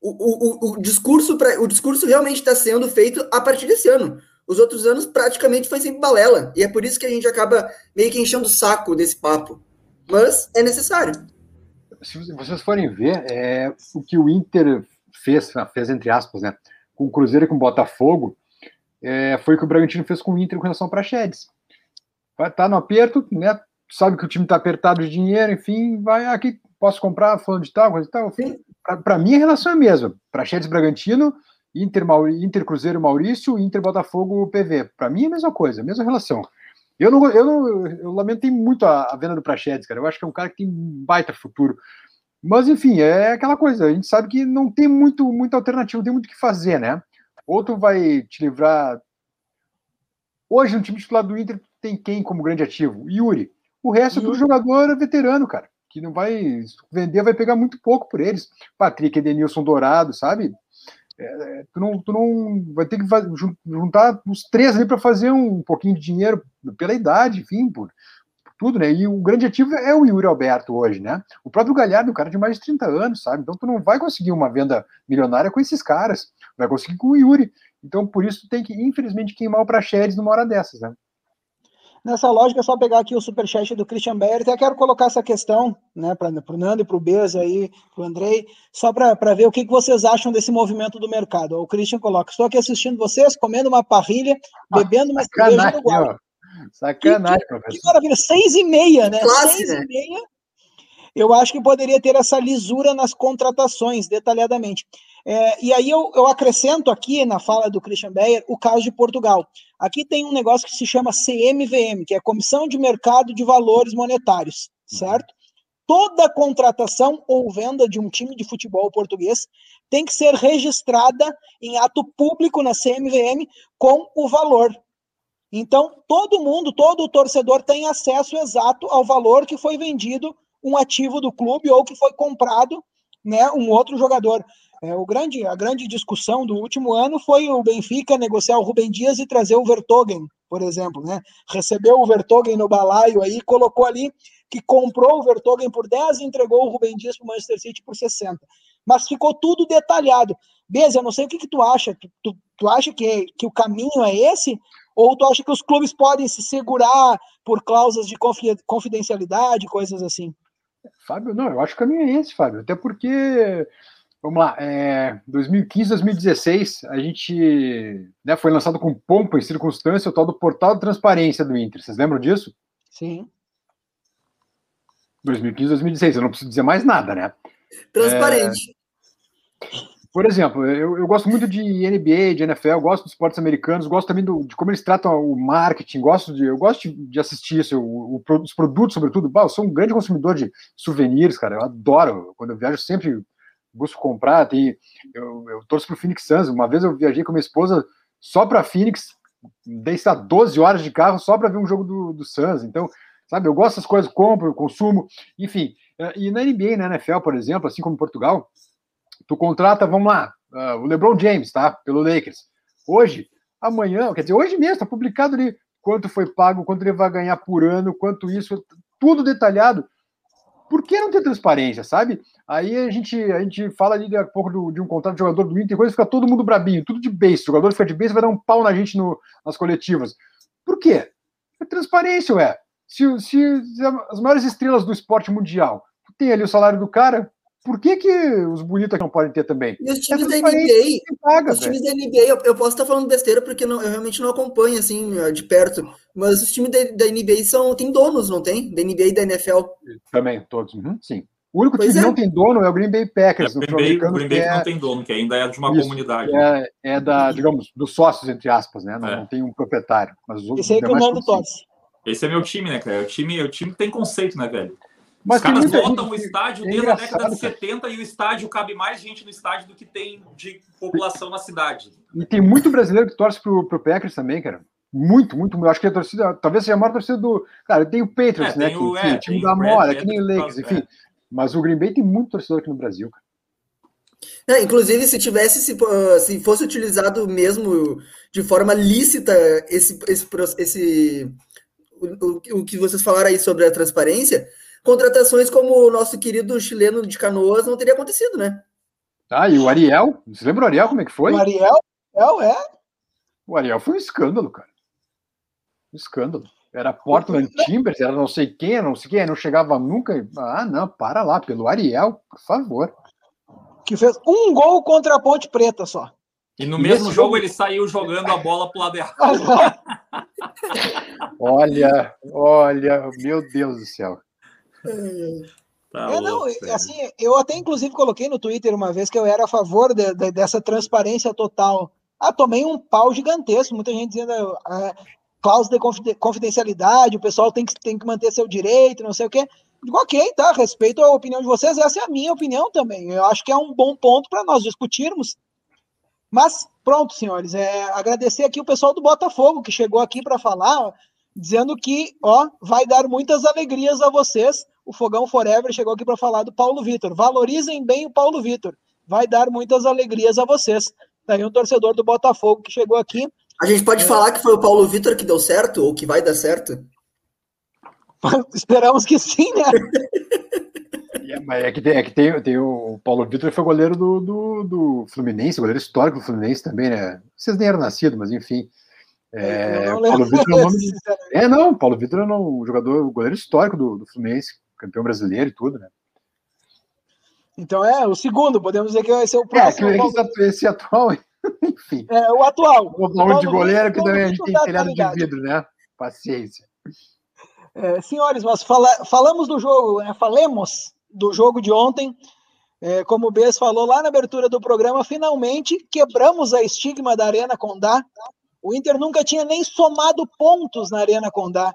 S3: O, o, o, o discurso, pra, o discurso realmente está sendo feito a partir desse ano. Os outros anos praticamente foi sempre balela. E é por isso que a gente acaba meio que enchendo o saco desse papo. Mas é necessário.
S2: Se vocês forem ver, é, o que o Inter fez, fez entre aspas, né, com o Cruzeiro e com o Botafogo, é, foi o que o Bragantino fez com o Inter com relação para Chedes. Vai estar tá no aperto, né? Sabe que o time está apertado de dinheiro, enfim, vai aqui posso comprar fulano de tal, coisa de tal. Para mim, a relação é a mesma. Praxedes Bragantino, Inter, Inter Cruzeiro Maurício, Inter Botafogo PV. Para mim é a mesma coisa, a mesma relação. Eu não, eu não, eu lamentei muito a, a venda do Praxedes, cara. Eu acho que é um cara que tem um baita futuro. Mas enfim, é aquela coisa. A gente sabe que não tem muito, muita alternativa, não tem muito o que fazer, né? Ou tu vai te livrar. Hoje no time titular do Inter tem quem como grande ativo? Yuri. O resto Yuri. é tudo jogador veterano, cara. Que não vai vender, vai pegar muito pouco por eles. Patrick, Edenilson Dourado, sabe? É, tu, não, tu não vai ter que juntar os três ali para fazer um pouquinho de dinheiro pela idade, enfim, por, por, tudo, né? E o grande ativo é o Yuri Alberto hoje, né? O próprio Galhardo, um cara de mais de 30 anos, sabe? Então tu não vai conseguir uma venda milionária com esses caras, vai conseguir com o Yuri. Então por isso tem que, infelizmente, queimar o Praxedes numa hora dessas, né?
S1: Nessa lógica, é só pegar aqui o superchat do Christian Beyer. Até quero colocar essa questão né, para o Nando e para o Beza aí, para o Andrei, só para ver o que, que vocês acham desse movimento do mercado. O Christian coloca: estou aqui assistindo vocês, comendo uma parrilha, ah, bebendo uma cerveja do Guarda.
S2: Sacanagem, que, professor.
S1: Que maravilha, seis e meia, né? Classe, seis né? e meia. Eu acho que poderia ter essa lisura nas contratações, detalhadamente. É, e aí eu, eu, acrescento aqui na fala do Christian Beyer o caso de Portugal. Aqui tem um negócio que se chama CMVM, que é Comissão de Mercado de Valores Monetários, certo? Toda contratação ou venda de um time de futebol português tem que ser registrada em ato público na CMVM com o valor. Então, todo mundo, todo torcedor tem acesso exato ao valor que foi vendido um ativo do clube ou que foi comprado né, um outro jogador. É, o grande, a grande discussão do último ano foi o Benfica negociar o Rubem Dias e trazer o Vertogen, por exemplo, né? Recebeu o Vertogen no balaio aí, colocou ali que comprou o Vertogen por 10 e entregou o Rubem Dias para o Manchester City por 60. Mas ficou tudo detalhado. Beza, eu não sei o que, que tu acha. Tu, tu, tu acha que, que o caminho é esse? Ou tu acha que os clubes podem se segurar por cláusulas de confidencialidade, coisas assim?
S2: Fábio, não, eu acho que o caminho é esse, Fábio. Até porque Vamos lá, é, 2015, 2016, a gente né, foi lançado com pompa e circunstância o tal do portal de transparência do Inter. Vocês lembram disso?
S1: Sim.
S2: 2015, 2016, eu não preciso dizer mais nada, né?
S3: Transparente.
S2: É, por exemplo, eu, eu, gosto muito de NBA, de NFL, gosto dos esportes americanos, gosto também do, de como eles tratam o marketing, gosto de, eu gosto de, assistir isso, o, o, os produtos, sobretudo. Bah, eu sou um grande consumidor de souvenirs, cara, eu adoro. Quando eu viajo, sempre busco comprar. Tem, eu, eu torço pro Phoenix Suns. Uma vez eu viajei com minha esposa só para Phoenix, dei 12 horas de carro só para ver um jogo do, do Suns. Então, sabe, eu gosto das coisas, compro, consumo, enfim. Eh, e na NBA, na NFL, por exemplo, assim como em Portugal, tu contrata, vamos lá, uh, o LeBron James, tá? Pelo Lakers. Hoje, amanhã, quer dizer, hoje mesmo, tá publicado ali quanto foi pago, quanto ele vai ganhar por ano, quanto isso, tudo detalhado. Por que não ter transparência, sabe? Aí a gente, a gente fala ali daqui pouco do, de um contrato de jogador do Inter, coisa fica todo mundo brabinho, tudo de base. O jogador fica de base vai dar um pau na gente no, nas coletivas. Por quê? É transparência, ué. Se, se, se as maiores estrelas do esporte mundial tem ali o salário do cara, por que, que os bonitos não podem ter também?
S3: E os times é da NBA, paga, os times da NBA, eu, eu, posso estar falando besteira porque não, eu realmente não acompanho assim de perto, mas os times da, da NBA são tem donos, não tem? Da NBA e da NFL.
S2: Também, todos, uhum, sim. O único pois time que é. não tem dono é o Green Bay Packers.
S4: É, o Green Bay, o Green Bay é... não tem dono, que ainda é de uma Isso, comunidade.
S2: É, é, da, digamos, dos sócios, entre aspas, né? Não, é. não tem um proprietário. Mas os
S1: Esse aí que o Nando torce.
S4: Esse é meu time, né, cara? O time, o time tem conceito, né, velho? Mas Os caras botam o estádio é desde a década de 70 e o estádio cabe mais gente no estádio do que tem de população na cidade.
S2: E tem muito brasileiro que torce pro, pro Packers também, cara. Muito, muito. Eu acho que a torcida, talvez seja a maior torcida do. Cara, tem o Patriots, é, né? Que, o, enfim, é, time da Mora, que nem o Lakers, enfim. É. Mas o Green Bay tem muito torcedor aqui no Brasil, cara.
S3: É, inclusive, se tivesse, se, se fosse utilizado mesmo de forma lícita esse, esse, esse o, o, o que vocês falaram aí sobre a transparência, contratações como o nosso querido chileno de Canoas não teria acontecido, né?
S2: Ah, e o Ariel? Você lembra o Ariel como é que foi?
S1: O Ariel? É, é.
S2: O Ariel foi um escândalo, cara. Um escândalo. Era Portland Timbers, era não sei quem, não sei quem, não chegava nunca. Ah, não, para lá, pelo Ariel, por favor.
S1: Que fez um gol contra a Ponte Preta só.
S4: E no mesmo jogo ele saiu jogando a bola pro lado errado.
S2: olha, olha, meu Deus do céu.
S4: Tá
S1: é, não, assim, eu até inclusive coloquei no Twitter uma vez que eu era a favor de, de, dessa transparência total. Ah, tomei um pau gigantesco, muita gente dizendo ah, cláusula de confidencialidade, o pessoal tem que, tem que manter seu direito, não sei o quê. Digo, ok, tá, respeito a opinião de vocês, essa é a minha opinião também. Eu acho que é um bom ponto para nós discutirmos. Mas, pronto, senhores, é, agradecer aqui o pessoal do Botafogo que chegou aqui para falar, dizendo que, ó, vai dar muitas alegrias a vocês. O Fogão Forever chegou aqui para falar do Paulo Vitor. Valorizem bem o Paulo Vitor. Vai dar muitas alegrias a vocês. Daí um torcedor do Botafogo que chegou aqui.
S3: A gente pode é... falar que foi o Paulo Vitor que deu certo ou que vai dar certo?
S1: Esperamos que sim, né?
S2: É, mas é que tem, é que tem, tem o Paulo Vitor foi goleiro do, do, do, Fluminense, goleiro histórico do Fluminense também, né? Vocês nem eram nascidos, mas enfim. É, não Paulo Vitor é, nome de... é, não, Paulo Vitor é um jogador, goleiro histórico do, do Fluminense, campeão brasileiro e tudo, né?
S1: Então é o segundo, podemos dizer que vai ser o próximo. É,
S2: esse, esse atual, enfim.
S1: É, o atual.
S2: O nome de goleiro que também a gente tem telhado de vidro, né? Paciência.
S1: É, senhores, mas fala, falamos do jogo, né? falemos do jogo de ontem. É, como o Bess falou lá na abertura do programa, finalmente quebramos a estigma da Arena Condá. O Inter nunca tinha nem somado pontos na Arena Condá.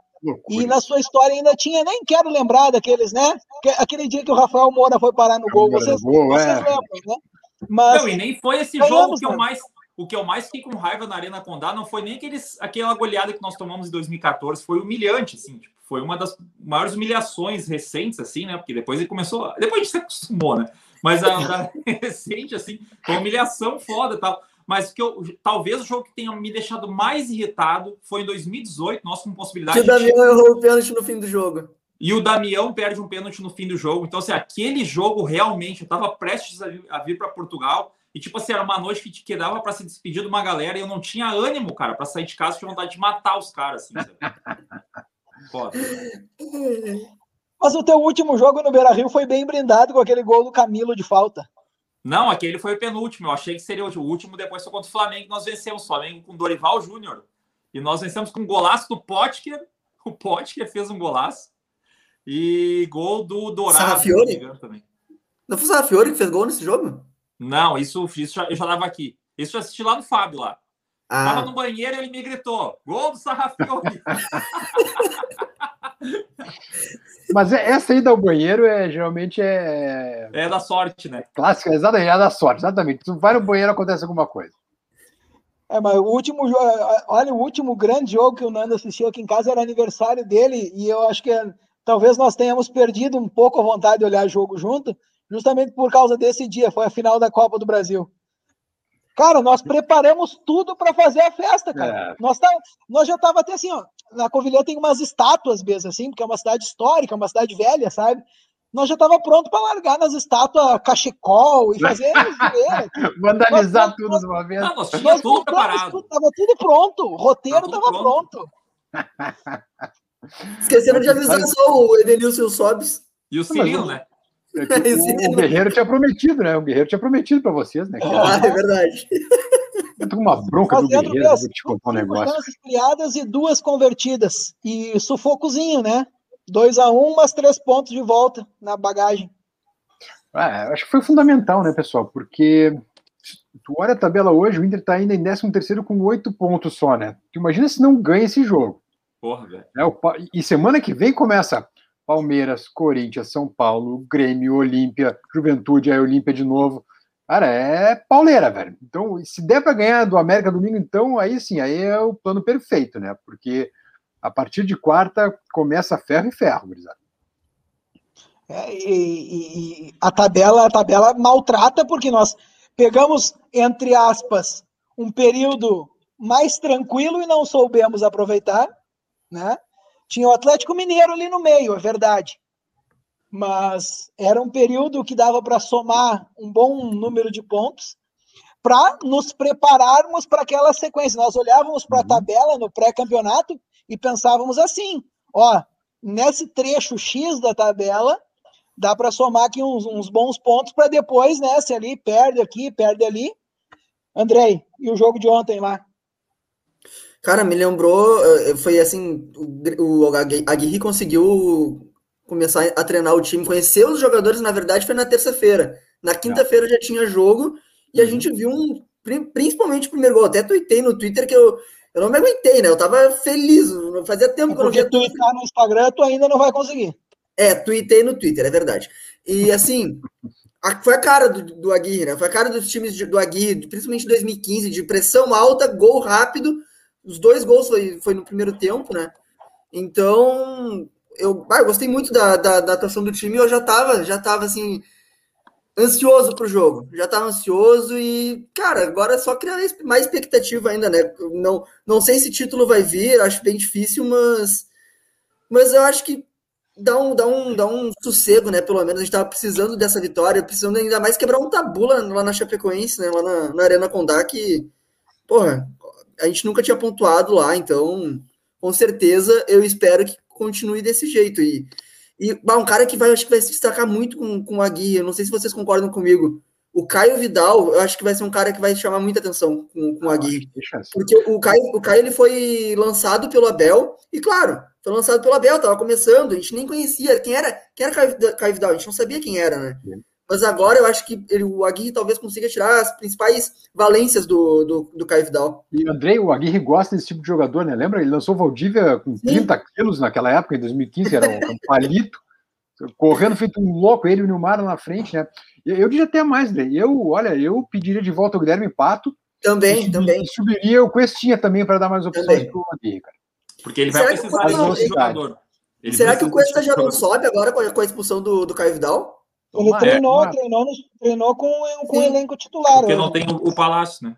S1: E na sua história ainda tinha, nem quero lembrar daqueles, né? Aquele dia que o Rafael Moura foi parar no gol. Vocês, vocês é. lembram,
S4: né? Mas, não, e nem foi esse jogo que eu mais o que eu mais fiquei com raiva na Arena Condá não foi nem aqueles, aquela goleada que nós tomamos em 2014, foi humilhante, assim, tipo, foi uma das maiores humilhações recentes, assim, né? Porque depois ele começou. Depois a gente se acostumou, né? Mas a, a recente, assim, foi uma humilhação foda tal. Mas que eu, talvez o jogo que tenha me deixado mais irritado foi em 2018, nós com possibilidade.
S3: Que o Damião errou o pênalti no fim do jogo.
S4: E o Damião perde um pênalti no fim do jogo. Então, assim, aquele jogo realmente, eu estava prestes a vir, vir para Portugal. E, tipo assim, era uma noite que, que dava para se despedir de uma galera e eu não tinha ânimo, cara, para sair de casa, tinha vontade de matar os caras, assim.
S1: Foda. Mas o teu último jogo no Beira Rio foi bem brindado com aquele gol do Camilo de falta.
S4: Não, aquele foi o penúltimo. Eu achei que seria o último. Depois foi contra o Flamengo. Nós vencemos o Flamengo com Dorival Júnior. E nós vencemos com um golaço do Potker. O Potker fez um golaço. E gol do Dourado.
S3: Sarrafiori? Também. Não foi o Sarrafiori que fez gol nesse jogo?
S4: Não, isso, isso eu já estava aqui. Isso eu assisti lá no Fábio lá. Ah. Tava no banheiro e ele me gritou: gol do Sarrafiori.
S2: Mas é, essa ida ao banheiro é geralmente é.
S4: É da sorte, né?
S2: Clássica, exatamente, é da sorte, exatamente. Tu vai no banheiro acontece alguma coisa.
S1: É, mas o último olha, o último grande jogo que o Nando assistiu aqui em casa era aniversário dele, e eu acho que é, talvez nós tenhamos perdido um pouco a vontade de olhar jogo junto, justamente por causa desse dia, foi a final da Copa do Brasil. Cara, nós preparamos tudo para fazer a festa, cara. É. Nós, tá, nós já tava até assim, ó. Na Covilhã tem umas estátuas mesmo, assim, porque é uma cidade histórica, uma cidade velha, sabe? Nós já tava pronto para largar nas estátuas cachecol e fazer
S2: Vandalizar nós, tudo nós, de uma vez. Não,
S4: nós tínhamos tudo preparado.
S1: Tudo, tava tudo pronto, o roteiro tava, tava pronto.
S3: pronto. Esqueceram de avisar só o Edenilson Sobes.
S4: E o Cirilo, né?
S2: É o, o, Guerreiro tinha prometido, né? O Guerreiro tinha prometido para vocês, né?
S3: Ah, é verdade.
S2: Eu tô com uma bronca Fazendo do Guerreiro, vou te contar um negócio.
S1: criadas e duas convertidas. E sufocozinho, né? 2 a 1 um, mas três pontos de volta na bagagem.
S2: É, acho que foi fundamental, né, pessoal? Porque tu olha a tabela hoje, o Inter está ainda em 13 terceiro com oito pontos só, né? Tu imagina se não ganha esse jogo.
S4: Porra, velho.
S2: É, e semana que vem começa Palmeiras, Corinthians, São Paulo, Grêmio, Olímpia, Juventude, aí Olímpia de novo. Cara, é pauleira, velho. Então, se der para ganhar do América domingo, então aí sim, aí é o plano perfeito, né? Porque a partir de quarta começa ferro e ferro, gurizada.
S1: É, e, e, a tabela, a tabela maltrata porque nós pegamos entre aspas um período mais tranquilo e não soubemos aproveitar, né? Tinha o Atlético Mineiro ali no meio, é verdade. Mas era um período que dava para somar um bom número de pontos para nos prepararmos para aquela sequência. Nós olhávamos para a uhum. tabela no pré-campeonato e pensávamos assim: ó, nesse trecho X da tabela, dá para somar aqui uns, uns bons pontos para depois, né? Se ali perde aqui, perde ali. Andrei, e o jogo de ontem lá?
S3: Cara, me lembrou, eh, foi assim, o, o Aguirre conseguiu começar a treinar o time, conhecer os jogadores, na verdade, foi na terça-feira. Na quinta-feira já tinha jogo e a uhum. gente viu um, principalmente o primeiro gol. Até tuitei no Twitter que eu, eu não me aguentei, né? Eu tava feliz, fazia tempo que eu não
S1: via. Tuitar no Instagram, tu ainda não vai conseguir.
S3: É, tuitei no Twitter, é verdade. E assim, a, foi a cara do, do Aguirre, né? Foi a cara dos times de, do Aguirre, principalmente em 2015, de pressão alta, gol rápido. Os dois gols foi, foi no primeiro tempo, né? Então, eu, ah, eu gostei muito da, da, da atuação do time. Eu já tava, já tava assim, ansioso pro jogo. Já tava ansioso e, cara, agora é só criar mais expectativa ainda, né? Não, não sei se título vai vir, acho bem difícil, mas, mas eu acho que dá um, dá, um, dá um sossego, né? Pelo menos a gente tava precisando dessa vitória, precisando ainda mais quebrar um tabu lá, lá na Chapecoense, né? Lá na, na Arena Condá, que, porra, a gente nunca tinha pontuado lá, então, com certeza, eu espero que continue desse jeito. E, e bah, um cara que vai, acho que vai se destacar muito com, com a guia, não sei se vocês concordam comigo. O Caio Vidal, eu acho que vai ser um cara que vai chamar muita atenção com, com a Gui. Porque o Caio, o Caio ele foi lançado pelo Abel, e claro, foi lançado pelo Abel, tava começando, a gente nem conhecia quem era, quem era Caio Vidal, a gente não sabia quem era, né? Mas agora eu acho que ele, o Aguirre talvez consiga tirar as principais valências do, do, do Caio Vidal.
S2: E Andrei, o Aguirre gosta desse tipo de jogador, né? Lembra? Ele lançou o Valdívia com Sim. 30 quilos naquela época, em 2015, era um, um palito, correndo feito um louco, ele e o Nilmar na frente, né? Eu, eu diria até mais, né? Eu, olha, eu pediria de volta o Guilherme Pato.
S3: Também,
S2: e,
S3: também.
S2: E subiria o Questinha também para dar mais opções para o Aguirre, cara.
S4: Porque ele vai Será precisar
S3: desse jogador. Ele Será que o Cuesta já não sobe agora com a expulsão do, do Caio Vidal?
S1: Ele treinou, é, treinou, treinou com, com o elenco titular.
S4: Porque não tem o, o Palácio, né?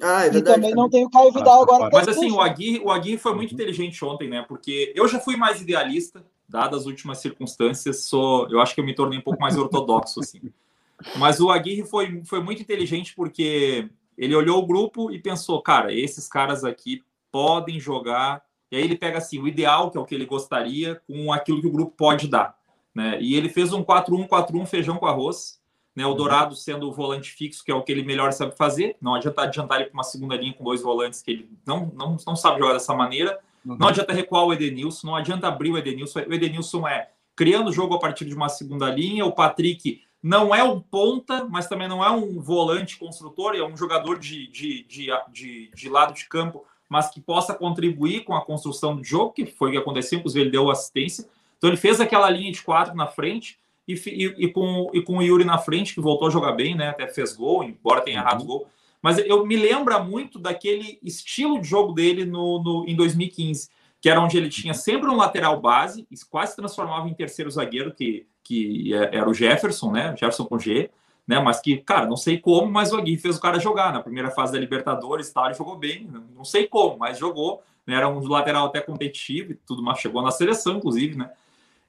S3: Ah, é verdade.
S1: E também não tem o Caio Vidal agora.
S4: Mas assim, o Aguirre, o Aguirre foi muito inteligente ontem, né? Porque eu já fui mais idealista, dadas as últimas circunstâncias, sou, eu acho que eu me tornei um pouco mais ortodoxo, assim. Mas o Aguirre foi, foi muito inteligente porque ele olhou o grupo e pensou, cara, esses caras aqui podem jogar. E aí ele pega assim, o ideal, que é o que ele gostaria, com aquilo que o grupo pode dar. Né? E ele fez um 4-1-4-1 feijão com arroz, né? O uhum. Dourado sendo o volante fixo, que é o que ele melhor sabe fazer. Não adianta adiantar ele para uma segunda linha com dois volantes que ele não, não, não sabe jogar dessa maneira. Uhum. Não adianta recuar o Edenilson, não adianta abrir o Edenilson. O Edenilson é criando o jogo a partir de uma segunda linha. O Patrick não é um ponta, mas também não é um volante construtor, é um jogador de, de, de, de, de lado de campo, mas que possa contribuir com a construção do jogo, que foi o que aconteceu, inclusive ele deu assistência. Então ele fez aquela linha de quatro na frente e, e, e, com, e com o Yuri na frente, que voltou a jogar bem, né? Até fez gol, embora tenha errado uhum. gol. Mas eu me lembra muito daquele estilo de jogo dele no, no, em 2015, que era onde ele tinha sempre um lateral base, e quase se transformava em terceiro zagueiro, que, que é, era o Jefferson, né? Jefferson com G, né? Mas que, cara, não sei como, mas o Aguirre fez o cara jogar na primeira fase da Libertadores, tal, ele jogou bem, não sei como, mas jogou. Né? Era um lateral até competitivo e tudo mais, chegou na seleção, inclusive, né?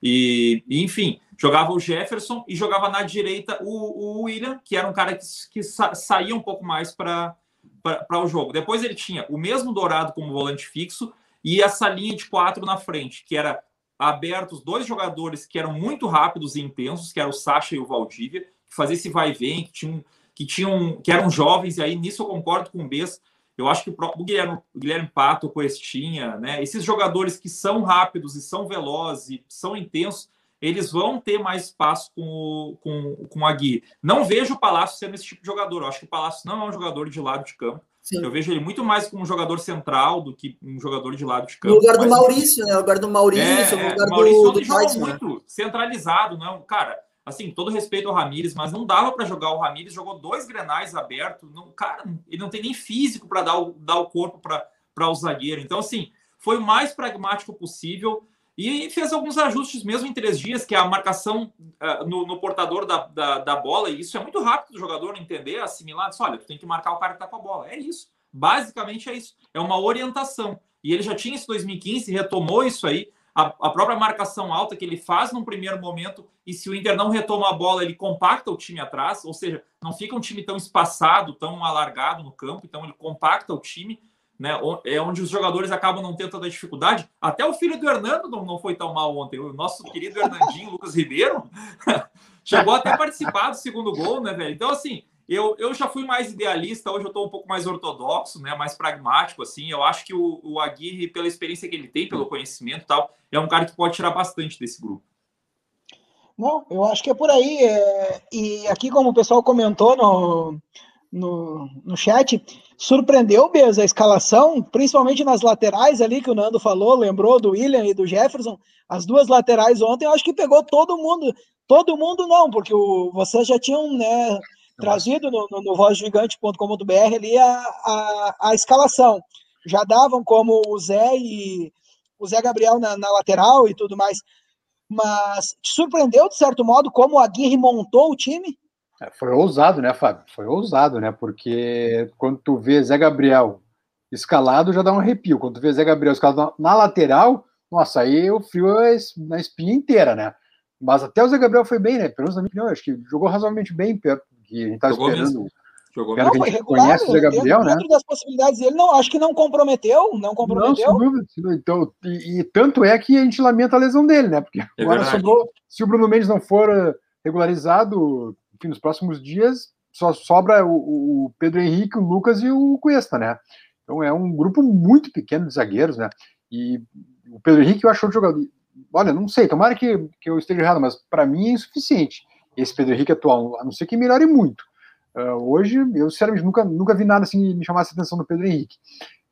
S4: E, enfim, jogava o Jefferson e jogava na direita o, o William, que era um cara que, que sa, saía um pouco mais para o jogo. Depois ele tinha o mesmo Dourado como volante fixo e essa linha de quatro na frente, que era abertos dois jogadores que eram muito rápidos e intensos, que eram o Sacha e o Valdívia, que fazia esse vai e vem, que tinham, que tinham, que eram jovens, e aí nisso eu concordo com o Bess, eu acho que o próprio Guilherme, Guilherme Pato, o Cuestinha, né, esses jogadores que são rápidos e são velozes e são intensos, eles vão ter mais espaço com o, com, com a Gui. Não vejo o Palácio sendo esse tipo de jogador. Eu acho que o Palácio não é um jogador de lado de campo. Sim. Eu vejo ele muito mais como um jogador central do que um jogador de lado de campo.
S3: No lugar do Maurício, né? No lugar do Maurício, é, no lugar
S4: é, Maurício do, do joga muito centralizado, não? Cara, assim, todo respeito ao Ramires, mas não dava para jogar o Ramires, jogou dois grenais abertos, não, cara, ele não tem nem físico para dar o, dar o corpo para o zagueiro. Então, assim, foi o mais pragmático possível e fez alguns ajustes mesmo em três dias, que é a marcação uh, no, no, portador da, da, da, bola, e isso é muito rápido do jogador entender, assimilar, olha, tu tem que marcar o cara que tá com a bola. É isso. Basicamente é isso. É uma orientação. E ele já tinha esse 2015, retomou isso aí a, a, própria marcação alta que ele faz num primeiro momento, e se o Inter não retoma a bola, ele compacta o time atrás, ou seja, não fica um time tão espaçado, tão alargado no campo, então ele compacta o time, né? É onde os jogadores acabam não tendo tanta dificuldade. Até o filho do Hernando não, não foi tão mal ontem. O nosso querido Hernandinho, Lucas Ribeiro, chegou até a participar do segundo gol, né, velho? Então, assim, Eu, eu já fui mais idealista, hoje eu estou um pouco mais ortodoxo, né, mais pragmático, assim. Eu acho que o, o Aguirre, pela experiência que ele tem, pelo conhecimento e tal, é um cara que pode tirar bastante desse grupo.
S1: Não, eu acho que é por aí. É... E aqui, como o pessoal comentou no, no, no chat, surpreendeu mesmo a escalação, principalmente nas laterais ali que o Nando falou, lembrou do William e do Jefferson, as duas laterais ontem, eu acho que pegou todo mundo, todo mundo não, porque o, vocês já tinham né, trazido no, no, no vozgigante.com.br ali a, a, a, escalação, já davam como o Zé e o Zé Gabriel na, na lateral e tudo mais, mas te surpreendeu, de certo modo, como o Aguirre montou o time?
S2: É, foi ousado, né, Fábio? Foi ousado, né? Porque quando tu vê Zé Gabriel escalado, já dá um arrepio. Quando tu vê Zé Gabriel escalado na, lateral, nossa, aí o frio é na espinha inteira, né? Mas até o Zé Gabriel foi bem, né? Pelo menos na minha opinião, acho que jogou razoavelmente bem, que a gente estava esperando. Mesmo.
S1: Jogou não, que a gente regular, conhece o Zé Gabriel, dentro, né? Dentro das possibilidades dele, não, acho que não comprometeu, não comprometeu. Não, dúvida,
S2: então, e, e, tanto é que a gente lamenta a lesão dele, né? Porque é agora sobrou, se o Bruno Mendes não for eh, regularizado, enfim, nos próximos dias só sobra o, o, Pedro Henrique, o Lucas e o Cuesta, né? Então é um grupo muito pequeno de zagueiros, né? E o Pedro Henrique eu acho jogador. Olha, não sei, tomara que, que eu esteja errado, mas para mim é insuficiente esse Pedro Henrique atual, a não ser que melhore muito. Uh, hoje, eu sinceramente nunca, nunca vi nada assim me chamasse a atenção do Pedro Henrique.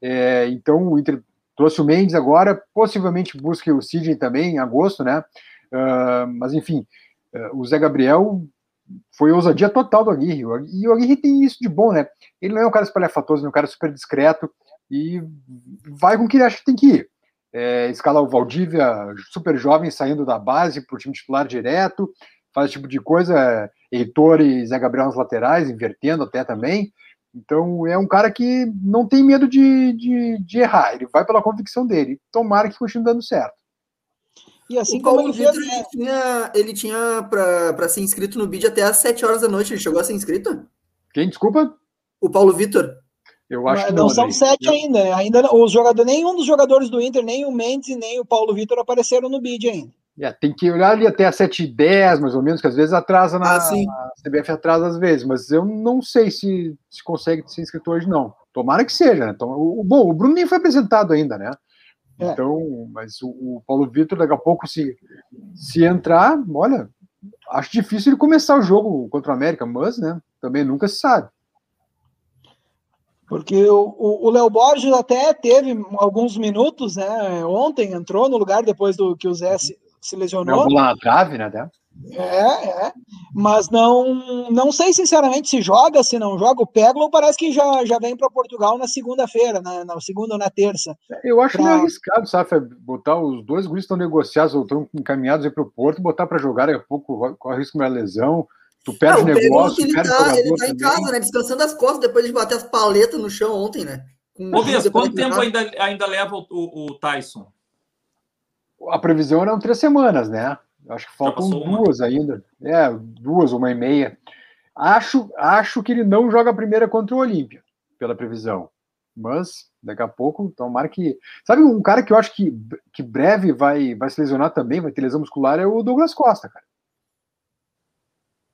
S2: É, então, o Inter trouxe o Mendes agora, possivelmente busque o Sidney também em agosto, né? Uh, mas enfim, uh, o Zé Gabriel foi ousadia total do Aguirre. E o Aguirre tem isso de bom, né? Ele não é um cara espalhafatoso, ele é um cara super discreto e vai com o que ele acha que tem que ir. É, escalar o Valdívia, super jovem, saindo da base para o time titular direto, faz esse tipo de coisa. Heitor e Zé Gabriel nas laterais, invertendo até também. Então é um cara que não tem medo de, de, de errar, ele vai pela convicção dele. Tomara que continue dando certo.
S3: E assim o como Paulo ele Vitor, fez, né? ele tinha, ele tinha para ser inscrito no bid até às 7 horas da noite. Ele chegou a ser inscrito?
S2: Quem, desculpa?
S3: O Paulo Vitor.
S1: Eu acho Mas, que não. Não são sete eu... ainda. Ainda os jogadores, nenhum dos jogadores do Inter, nem o Mendes nem o Paulo Vitor apareceram no bid ainda.
S2: É, tem que olhar ali até às 7h10, mais ou menos, que às vezes atrasa na ah, CBF atrasa às vezes, mas eu não sei se, se consegue ser inscrito hoje, não. Tomara que seja, né? O, bom, o Bruno nem foi apresentado ainda, né? É. Então, mas o, o, Paulo Vitor, daqui a pouco, se, se entrar, olha, acho difícil ele começar o jogo contra o América, mas, né, também nunca se sabe.
S1: Porque o Léo Borges até teve alguns minutos, né? Ontem entrou no lugar depois do que o Zé se, lesionou.
S2: Lá na trave, né?
S1: É, é. Mas não, não sei sinceramente se joga, se não joga. O Peglo parece que já, já vem para Portugal na segunda-feira, na, na, segunda ou na terça.
S2: Eu acho pra... meio arriscado, sabe? Botar os dois guris estão negociados ou estão encaminhados para o Porto, botar para jogar daqui a pouco corre risco de uma lesão. Tu perde o negócio.
S3: Ele está ele tá em casa, né? Descansando as costas depois de bater as paletas no chão ontem, né?
S4: Ô, Vias, quanto tempo ainda, ainda leva o, o, o Tyson?
S2: A previsão eram três semanas, né? Acho que faltam duas uma. ainda. É, duas, uma e meia. Acho, acho que ele não joga a primeira contra o Olímpia, pela previsão. Mas daqui a pouco, tomara que. Sabe um cara que eu acho que, que breve vai, vai se lesionar também, vai ter lesão muscular, é o Douglas Costa, cara.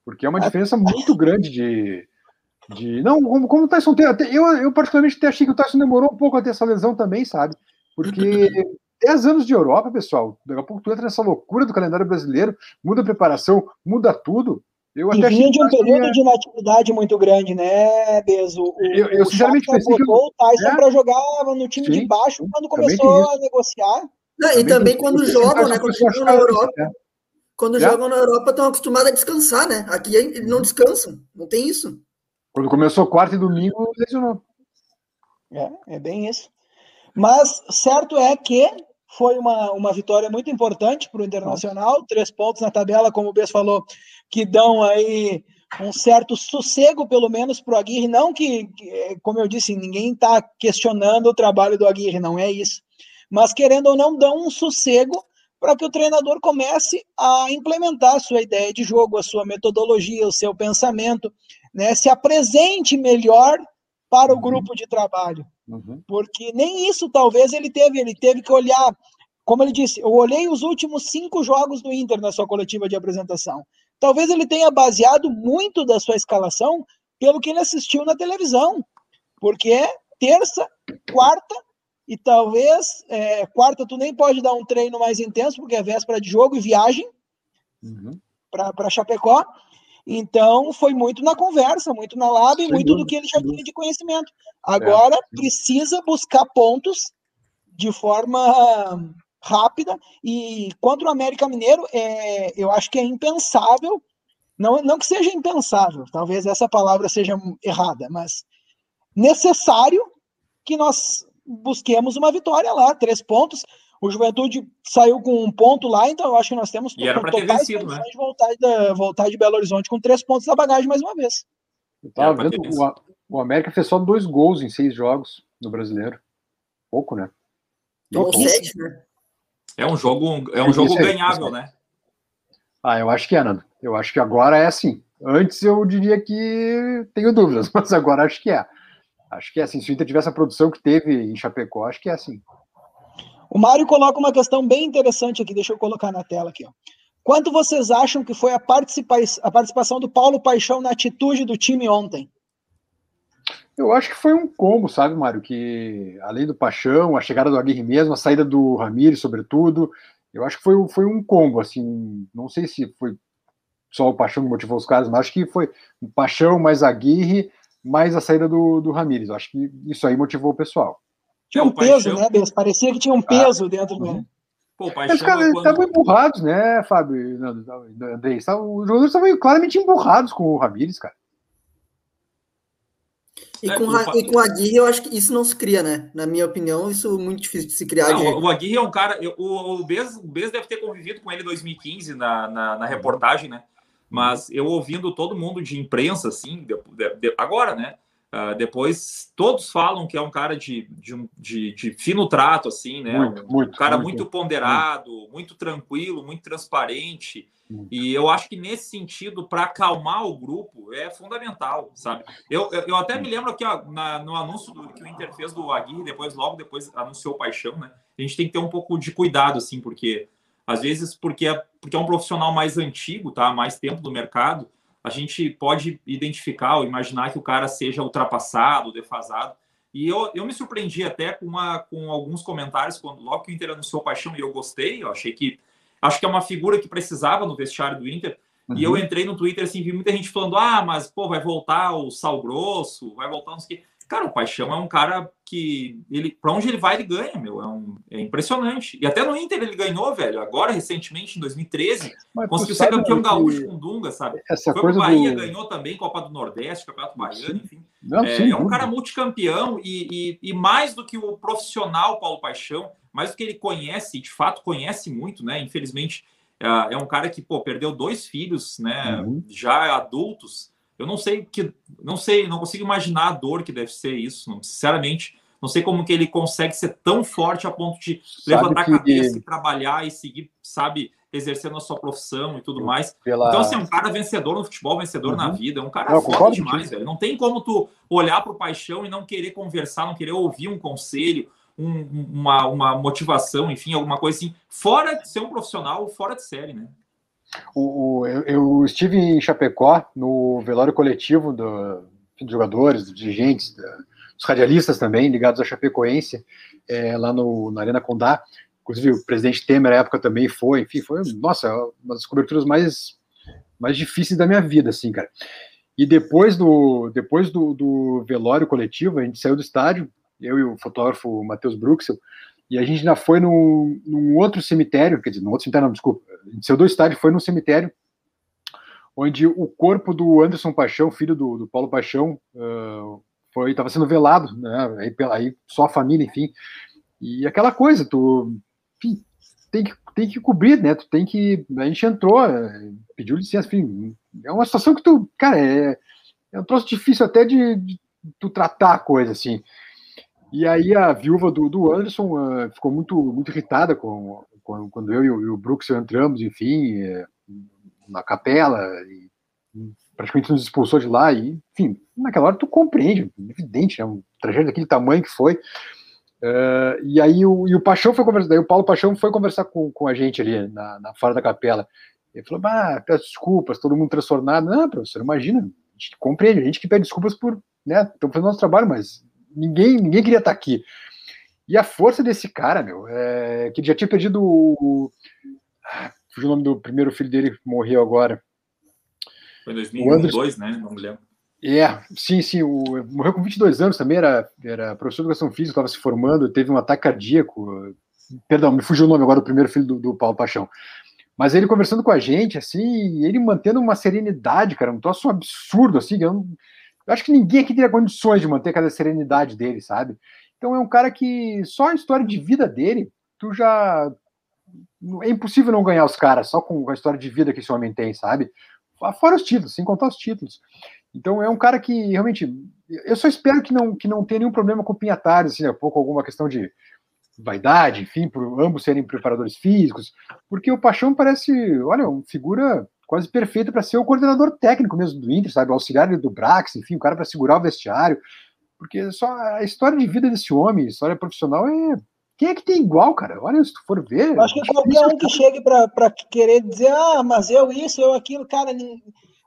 S2: Porque é uma é. diferença muito grande de. de não, como, como o Tyson tem. Até, eu, eu, particularmente, até achei que o Tyson demorou um pouco a ter essa lesão também, sabe? Porque 10 anos de Europa, pessoal. Daqui a pouco tu entra nessa loucura do calendário brasileiro, muda a preparação, muda tudo.
S1: Eu e vinha de um período de inatividade muito grande, né, Bezo? O,
S2: eu, eu sinceramente pensei que...
S1: o Tyson é? para jogar no time Sim, de baixo quando começou a negociar.
S3: Não, e também quando jogam, né? Quando jogam na Europa. É. Quando é? jogam na Europa, estão acostumados a descansar, né? Aqui eles não descansam, não tem isso.
S2: Quando começou quarta e domingo, lesionou.
S1: É, é bem isso. Mas certo é que foi uma, uma vitória muito importante para o Internacional, três pontos na tabela, como o Bess falou, que dão aí um certo sossego, pelo menos, para o Aguirre. Não que, como eu disse, ninguém está questionando o trabalho do Aguirre, não é isso. Mas, querendo ou não, dão um sossego para que o treinador comece a implementar a sua ideia de jogo, a sua metodologia, o seu pensamento, né? se apresente melhor para o uhum. grupo de trabalho. Uhum. Porque nem isso talvez ele teve, ele teve que olhar, como ele disse, eu olhei os últimos cinco jogos do Inter na sua coletiva de apresentação. Talvez ele tenha baseado muito da sua escalação pelo que ele assistiu na televisão, porque é terça, quarta e talvez é, quarta tu nem pode dar um treino mais intenso porque é véspera de jogo e viagem uhum. para Chapecó. Então foi muito na conversa, muito na lab e muito dúvida, do que ele já tinha de conhecimento. Agora é. precisa buscar pontos de forma rápida e contra o América Mineiro é, eu acho que é impensável não, não que seja impensável, talvez essa palavra seja errada, mas necessário que nós busquemos uma vitória lá, três pontos. O Juventude saiu com um ponto lá, então eu acho que nós temos
S4: e era ter vencido, né?
S1: de voltar, de voltar de Belo Horizonte com três pontos da bagagem mais uma vez.
S2: Eu vendo, o, o, América fez só dois gols em seis jogos no brasileiro. Pouco, né?
S3: Pouco. Sete, né?
S4: É um jogo, é um jogo ganhável, né?
S2: Ah, eu acho que é, Nando. Eu acho que agora é assim. Antes eu diria que tenho dúvidas, mas agora acho que é. Acho que é assim. Se o Inter tivesse a produção que teve em Chapecó, acho que é assim.
S1: O Mário coloca uma questão bem interessante aqui, deixa eu colocar na tela aqui. Ó. Quanto vocês acham que foi a, participa a participação do Paulo Paixão na atitude do time ontem?
S2: Eu acho que foi um combo, sabe, Mário? Que além do Paixão, a chegada do Aguirre mesmo, a saída do Ramires, sobretudo, eu acho que foi, foi um combo, assim, não sei se foi só o Paixão que motivou os caras, mas acho que foi o Paixão mais Aguirre, mais a saída do, do Ramires. Acho que isso aí motivou o pessoal.
S1: Tinha um peso, né, Bess? Parecia que tinha um ah. peso ah, dentro do. Uhum.
S2: Pô, Paixão, Os caras estavam quando... emburrados, né, Fábio? Andrei, os jogadores estavam claramente emburrados com o Ramires, cara.
S3: E é, com, o, e com o Aguirre, eu acho que isso não se cria, né? Na minha opinião, isso é muito difícil de se criar. Não, de...
S4: O Aguirre é um cara. o, o, Bez, o Bez deve ter convivido com ele em 2015 na, na, na, reportagem, né? Mas eu ouvindo todo mundo de imprensa, assim, de, de, agora, né? Uh, depois todos falam que é um cara de, de, de, de fino trato, assim, né? Muito, um, muito, cara muito, muito ponderado, muito. tranquilo, muito transparente. E eu acho que nesse sentido, para acalmar o grupo, é fundamental, sabe? Eu, eu até me lembro que ó, na, no anúncio do, que o Inter fez do Aguirre, depois, logo depois, anunciou o Paixão, né? A gente tem que ter um pouco de cuidado, assim, porque às vezes, porque é, porque é um profissional mais antigo, tá? Mais tempo do mercado, a gente pode identificar ou imaginar que o cara seja ultrapassado, defasado. E eu, eu me surpreendi até com, uma, com alguns comentários quando logo que o Inter anunciou Paixão e eu gostei, eu achei que Acho que é uma figura que precisava no vestiário do Inter. Uhum. E eu uhum. entrei no Twitter assim, vi muita gente falando: ah, mas pô, vai voltar o Sal Grosso, vai voltar uns que. Cara, o Paixão é um cara que ele para onde ele vai ele ganha, meu, é, um, é impressionante. E até no Inter ele ganhou, velho. Agora recentemente em 2013 Mas conseguiu ser campeão gaúcho com Dunga, sabe?
S2: Essa Foi coisa pro Bahia,
S4: do... ganhou também Copa do Nordeste, Campeonato Baiano, enfim. Não, é, é, um cara multicampeão e, e, e mais do que o profissional Paulo Paixão, mais do que ele conhece, de fato conhece muito, né? Infelizmente, é, é um cara que pô, perdeu dois filhos, né? Uhum. Já adultos. Eu não sei que, não sei, não consigo imaginar a dor que deve ser isso. Não, sinceramente, não sei como que ele consegue ser tão forte a ponto de sabe levantar que... a cabeça e trabalhar e seguir, sabe, exercendo a sua profissão e tudo mais. Pela... Então, assim, é um cara vencedor no futebol, vencedor uhum. na vida, é um cara não, foda demais, velho. Não tem como tu olhar para o paixão e não querer conversar, não querer ouvir um conselho, um, uma, uma motivação, enfim, alguma coisa assim, fora de ser um profissional, fora de série, né?
S2: O, o eu, eu, estive em Chapecó, no velório coletivo do, dos jogadores, dos dirigentes, dos radialistas também, ligados à Chapecoense, é, lá no, na Arena Condá. Inclusive, o presidente Temer, na época, também foi. Enfim, foi, nossa, uma das coberturas mais, mais difíceis da minha vida, assim, cara. E depois do, depois do, do velório coletivo, a gente saiu do estádio, eu e o fotógrafo Matheus Bruxel, e a gente ainda foi num, num outro cemitério, quer dizer, num outro cemitério, não, desculpa, gente saiu do estádio foi num cemitério onde o corpo do Anderson Paixão, filho do, do Paulo Paixão, uh, foi estava sendo velado, né? Aí, aí, só a família, enfim. E aquela coisa, tu enfim, tem que tem que cobrir, né? Tu tem que a gente entrou, eh, pediu licença, enfim. É uma situação que tu, cara, é, é um troço difícil até de, de tu tratar a coisa assim. E aí a viúva do, do Anderson uh, ficou muito, muito irritada com, com, quando eu e o, e o Brooks entramos, enfim, é, na capela, e praticamente nos expulsou de lá, e, enfim, naquela hora tu compreende, evidente, é um tragédia daquele tamanho que foi. Uh, e aí o, e o Paixão foi conversar, daí o Paulo Paixão foi conversar com, com a gente ali na, na fora da capela. Ele falou, ah, peço desculpas, todo mundo transtornado. Não, professor, imagina, gente compreende, a gente que pede desculpas por, né, estamos fazendo nosso trabalho, mas ninguém, ninguém queria estar aqui. E a força desse cara, meu, é, que já tinha perdido o. Ah, o nome do primeiro filho dele, morreu agora.
S4: Foi em 2002, né? Não me lembro.
S2: É, sim, sim. O, morreu com 22 anos também, era, era professor de educação física, estava se formando, teve um ataque cardíaco. Perdão, me fugiu o nome agora do primeiro filho do, do Paulo Paixão. Mas ele conversando com a gente, assim, ele mantendo uma serenidade, cara, um troço absurdo, assim. Eu, não, eu acho que ninguém aqui teria condições de manter aquela serenidade dele, sabe? Então é um cara que só a história de vida dele, tu já. É impossível não ganhar os caras só com a história de vida que esse homem tem, sabe? Fora os títulos, sem contar os títulos. Então é um cara que realmente. Eu só espero que não, que não tenha nenhum problema com pinhatares, assim, a pouco alguma questão de vaidade, enfim, por ambos serem preparadores físicos, porque o Paixão parece, olha, uma figura quase perfeita para ser o coordenador técnico mesmo do Inter, sabe? O auxiliar do Brax, enfim, o cara para segurar o vestiário. Porque só a história de vida desse homem, história profissional, é. Quem é que tem igual, cara? Olha, se tu for ver.
S1: Eu acho que qualquer um que chegue para querer dizer, ah, mas eu isso, eu aquilo, cara,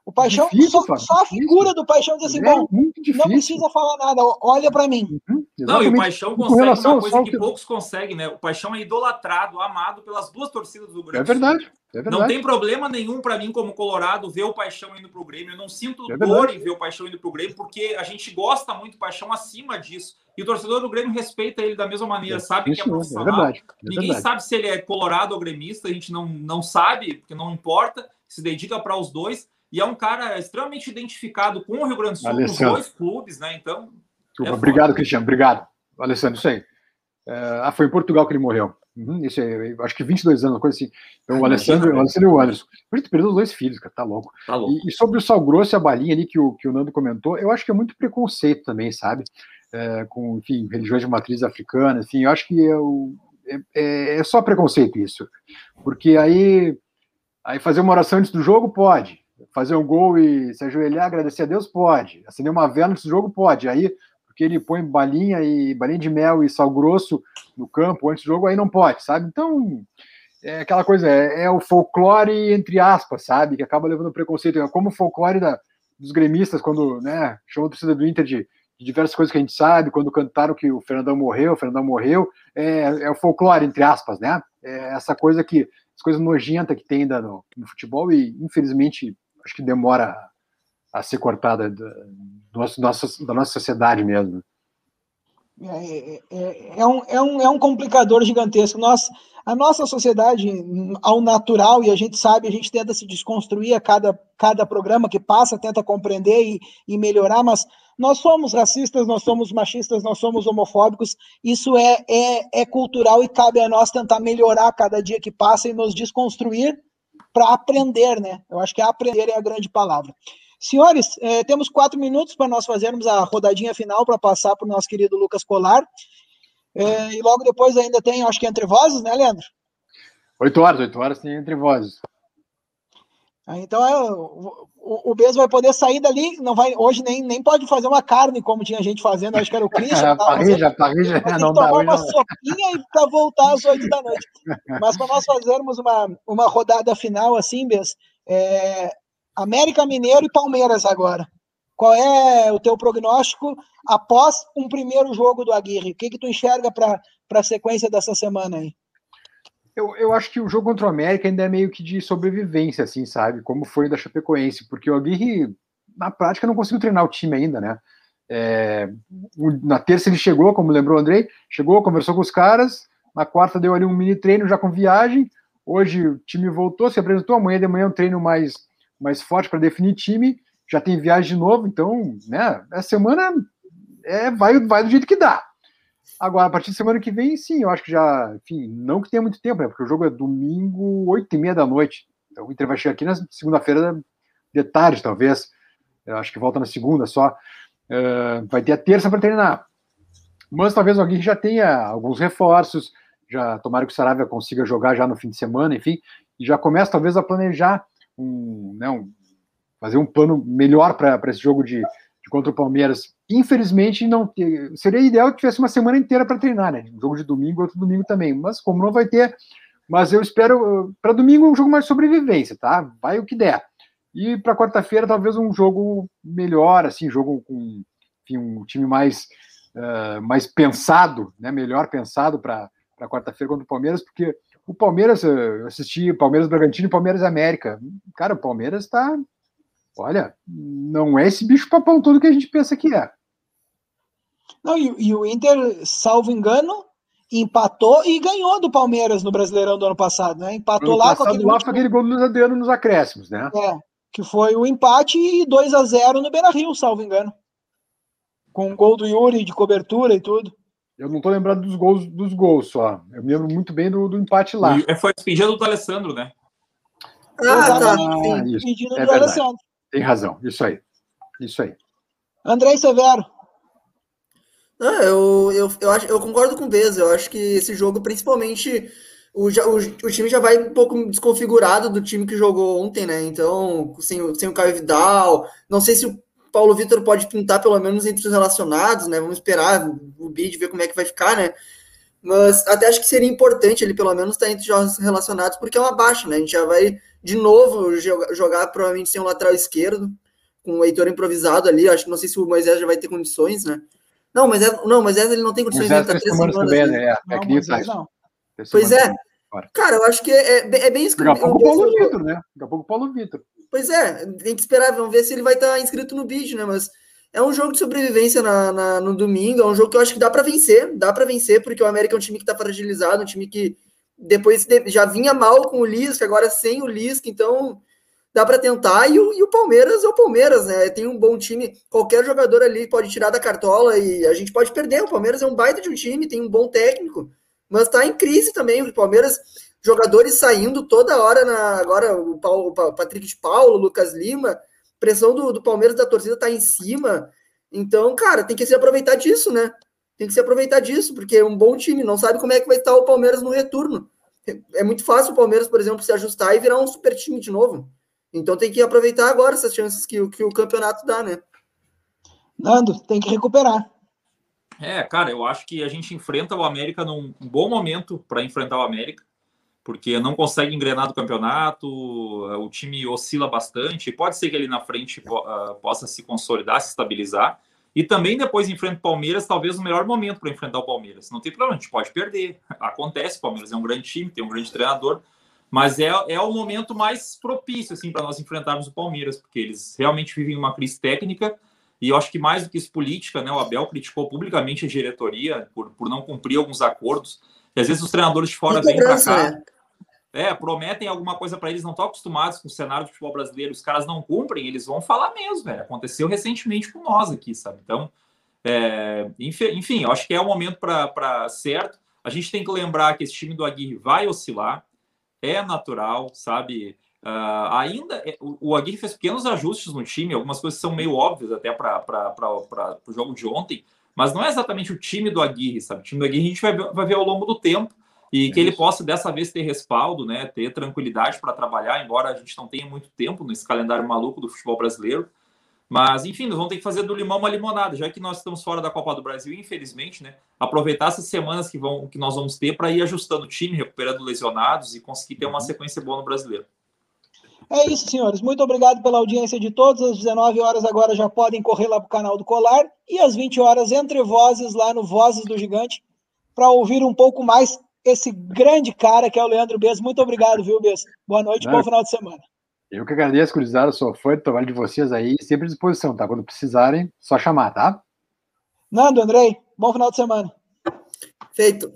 S1: o Paixão, difícil, só, só, a figura do Paixão diz assim, é bom, não precisa falar nada, olha para mim.
S4: Uhum, não, e o Paixão consegue uma coisa que, que poucos conseguem, né? O Paixão é idolatrado, amado pelas duas torcidas do Grêmio.
S2: É verdade, é.
S4: Não tem problema nenhum para mim, como Colorado, ver o Paixão indo pro Grêmio. Eu não sinto é dor em ver o Paixão indo pro Grêmio, porque a gente gosta muito do Paixão acima disso. E o torcedor do Grêmio respeita ele da mesma maneira, é, sabe que é, é profissional. É verdade, Ninguém verdade. sabe se ele é colorado ou gremista, a gente não, não sabe, porque não importa, se dedica para os dois e é um cara extremamente identificado com o Rio Grande do Sul, com os dois clubes, né? Então.
S2: É obrigado, Cristiano. Obrigado. Alessandro, isso aí. É, ah, foi em Portugal que ele morreu. Uhum, isso aí, acho que 22 anos, uma coisa assim. Então, o Alessandro, o Alessandro e o Anderson. A gente perdeu os dois filhos, cara, tá louco. Tá louco. E, e, sobre o sal grosso e a balinha ali que o, que o Nando comentou, eu acho que é muito preconceito também, sabe? É, com, enfim, religiões de matriz africana, enfim, eu acho que é, o, é, é, só preconceito isso. Porque aí, aí fazer uma oração antes do jogo pode, fazer um gol e se ajoelhar, agradecer a Deus, pode. Acender uma vela nesse jogo, pode. Aí, porque ele põe balinha e balinha de mel e sal grosso no campo antes do jogo, aí não pode, sabe? Então, é aquela coisa, é, é o folclore, entre aspas, sabe? Que acaba levando preconceito. É como o folclore da, dos gremistas, quando, né, chamou a torcida do Inter de, de, diversas coisas que a gente sabe, quando cantaram que o Fernandão morreu, o Fernandão morreu, é, é o folclore, entre aspas, né? É essa coisa que, as coisas nojentas que tem ainda no, no futebol e, infelizmente, acho que demora a ser cortada da, nossa, da nossa sociedade mesmo.
S1: É, é, é, um, é, um, é um complicador gigantesco. Nós, a nossa sociedade, ao natural, e a gente sabe, a gente tenta se desconstruir a cada, cada programa que passa, tenta compreender e, e melhorar, mas nós somos racistas, nós somos machistas, nós somos homofóbicos, isso é, é, é cultural e cabe a nós tentar melhorar cada dia que passa e nos desconstruir para aprender, né? Eu acho que aprender é a grande palavra. Senhores, eh, temos quatro minutos para nós fazermos a rodadinha final para passar para o nosso querido Lucas Colar. Eh, e logo depois ainda tem, acho que entre vozes, né, Leandro?
S2: Oito horas, oito horas tem entre vozes.
S1: Ah, então é, o, o, Bezo vai poder sair dali, não vai, hoje nem, nem pode fazer uma carne como tinha gente fazendo, acho que era o Christian.
S2: a parrija, a parrija
S1: não dá. tomar uma sopinha para voltar às oito da noite. Mas para nós fazermos uma, uma rodada final assim, Bez, é, América Mineiro e Palmeiras agora. Qual é o teu prognóstico após um primeiro jogo do Aguirre? O que, que tu enxerga para a sequência dessa semana aí?
S2: Eu, eu acho que o jogo contra o América ainda é meio que de sobrevivência, assim, sabe? Como foi da Chapecoense, porque o Aguirre, na prática, não conseguiu treinar o time ainda, né? É, na terça ele chegou, como lembrou o Andrei, chegou, conversou com os caras, na quarta deu ali um mini treino já com viagem, hoje o time voltou, se apresentou, amanhã de manhã um treino mais, mais forte para definir time, já tem viagem de novo, então, né, essa semana é, vai, vai do jeito que dá. Agora, a partir de semana que vem, sim, eu acho que já, enfim, não que tenha muito tempo, né? Porque o jogo é domingo, oito e meia da noite. Então o Inter vai chegar aqui na segunda-feira de tarde, talvez. Eu acho que volta na segunda só. Uh, vai ter a terça para treinar. Mas talvez alguém já tenha alguns reforços, já tomara que o Saravia consiga jogar já no fim de semana, enfim, e já começa talvez a planejar um, né, um fazer um plano melhor para esse jogo de, de contra o Palmeiras Infelizmente, não seria ideal que tivesse uma semana inteira para treinar, né? Um jogo de domingo, outro domingo também. Mas como não vai ter, mas eu espero para domingo um jogo mais sobrevivência, tá? Vai o que der. E para quarta-feira, talvez um jogo melhor, assim, jogo com enfim, um time mais, uh, mais pensado, né, melhor pensado para quarta-feira contra o Palmeiras, porque o Palmeiras, eu assisti Palmeiras Bragantino e Palmeiras América. Cara, o Palmeiras está. Olha, não é esse bicho papão todo que a gente pensa que é.
S1: Não, e, e, o Inter, salvo engano, empatou e ganhou do Palmeiras no Brasileirão do ano passado, né? Empatou ano lá
S2: com aquele, lá último... aquele gol do Luiz Adriano nos acréscimos, né?
S1: É, que foi o empate e 2 a 0 no Beira-Rio, salvo engano. Com o gol do Yuri de cobertura e tudo.
S2: Eu não tô lembrando dos gols dos gols só. Eu me lembro muito bem do, do empate lá.
S4: E foi despedida do Alessandro, né?
S1: Ah, tá. Ah, isso. É do Alessandro.
S2: Tem razão. Isso aí. Isso aí.
S1: André Severo.
S3: Não, eu, eu, eu, acho, eu concordo com o Bez. Eu acho que esse jogo, principalmente, o, o, o time já vai um pouco desconfigurado do time que jogou ontem, né? Então, sem, sem o Caio Vidal. Não sei se o Paulo Vitor pode pintar pelo menos entre os relacionados, né? Vamos esperar o bid, ver como é que vai ficar, né? Mas até acho que seria importante ele pelo menos estar entre os relacionados, porque é uma baixa, né? A gente já vai de novo jogar, provavelmente sem um lateral esquerdo, com o Heitor improvisado ali. Acho que não sei se o Moisés já vai ter condições, né? Não, mas é, não, mas ele não tem condições
S2: de tá três semanas. Também, né? É,
S1: não, Moisés, não.
S3: Pois é. Cara, eu acho que é, é, é bem
S2: inscrito. Daqui a pouco o Paulo Vitor, né? Daqui a pouco o Paulo Vitor.
S3: Pois é, tem que esperar, vamos ver se ele vai estar inscrito no bid, né? Mas é um jogo de sobrevivência na, na, no domingo, é um jogo que eu acho que dá para vencer, dá para vencer, porque o América é um time que está fragilizado, um time que depois já vinha mal com o Lisca, agora sem o Lisca, então dá para tentar. E o, e o, Palmeiras é o Palmeiras, né? Tem um bom time, qualquer jogador ali pode tirar da cartola e a gente pode perder. O Palmeiras é um baita de um time, tem um bom técnico, mas tá em crise também. O Palmeiras, jogadores saindo toda hora na. Agora o, Paulo, o Patrick de Paulo, o Lucas Lima, pressão do, do Palmeiras da torcida tá em cima. Então, cara, tem que se aproveitar disso, né? Tem que se aproveitar disso, porque é um bom time, não sabe como é que vai estar o Palmeiras no retorno. É muito fácil o Palmeiras, por exemplo, se ajustar e virar um super time de novo. Então tem que aproveitar agora essas chances que, que o campeonato dá, né?
S1: Nando, tem que recuperar.
S4: É, cara, eu acho que a gente enfrenta o América num bom momento para enfrentar o América, porque não consegue engrenar do campeonato, o time oscila bastante, pode ser que ali na frente uh, possa se consolidar, se estabilizar, e também depois enfrenta o Palmeiras, talvez o melhor momento para enfrentar o Palmeiras. Não tem problema, a gente pode perder, acontece, o Palmeiras é um grande time, tem um grande treinador, mas é, é o momento mais propício assim para nós enfrentarmos o Palmeiras, porque eles realmente vivem uma crise técnica e eu acho que mais do que isso política, né? O Abel criticou publicamente a diretoria por, por não cumprir alguns acordos. E às vezes os treinadores de fora vêm para cá. Né? É, prometem alguma coisa para eles, não estão acostumados com o cenário de futebol brasileiro, os caras não cumprem, eles vão falar mesmo, velho. Aconteceu recentemente com nós aqui, sabe? Então, é, enfim, eu acho que é o momento para certo. A gente tem que lembrar que esse time do Aguirre vai oscilar é natural, sabe? Uh, ainda é, o, o Aguirre fez pequenos ajustes no time, algumas coisas são meio óbvias até para o jogo de ontem, mas não é exatamente o time do Aguirre, sabe? O time do Aguirre a gente vai, vai ver ao longo do tempo e é que ele possa dessa vez ter respaldo, né? Ter tranquilidade para trabalhar, embora a gente não tenha muito tempo nesse calendário maluco do futebol brasileiro. Mas, enfim, nós vamos ter que fazer do limão uma limonada, já que nós estamos fora da Copa do Brasil, infelizmente, né? Aproveitar essas semanas que, vão, que nós vamos ter para ir ajustando o time, recuperando lesionados e conseguir ter uma uhum. sequência boa no brasileiro.
S1: É isso, senhores. Muito obrigado pela audiência de todos. Às 19 horas agora já podem correr lá para o canal do Colar e às 20 horas entre vozes lá no Vozes do Gigante para ouvir um pouco mais esse grande cara que é o Leandro Bez. Muito obrigado, viu, Bez? Boa noite, bom final de semana.
S2: Eu que agradeço, Cruzado, sou fã do trabalho de vocês aí, sempre à disposição, tá? Quando precisarem, só chamar, tá?
S1: Nando, Andrei, bom final de semana.
S3: Feito.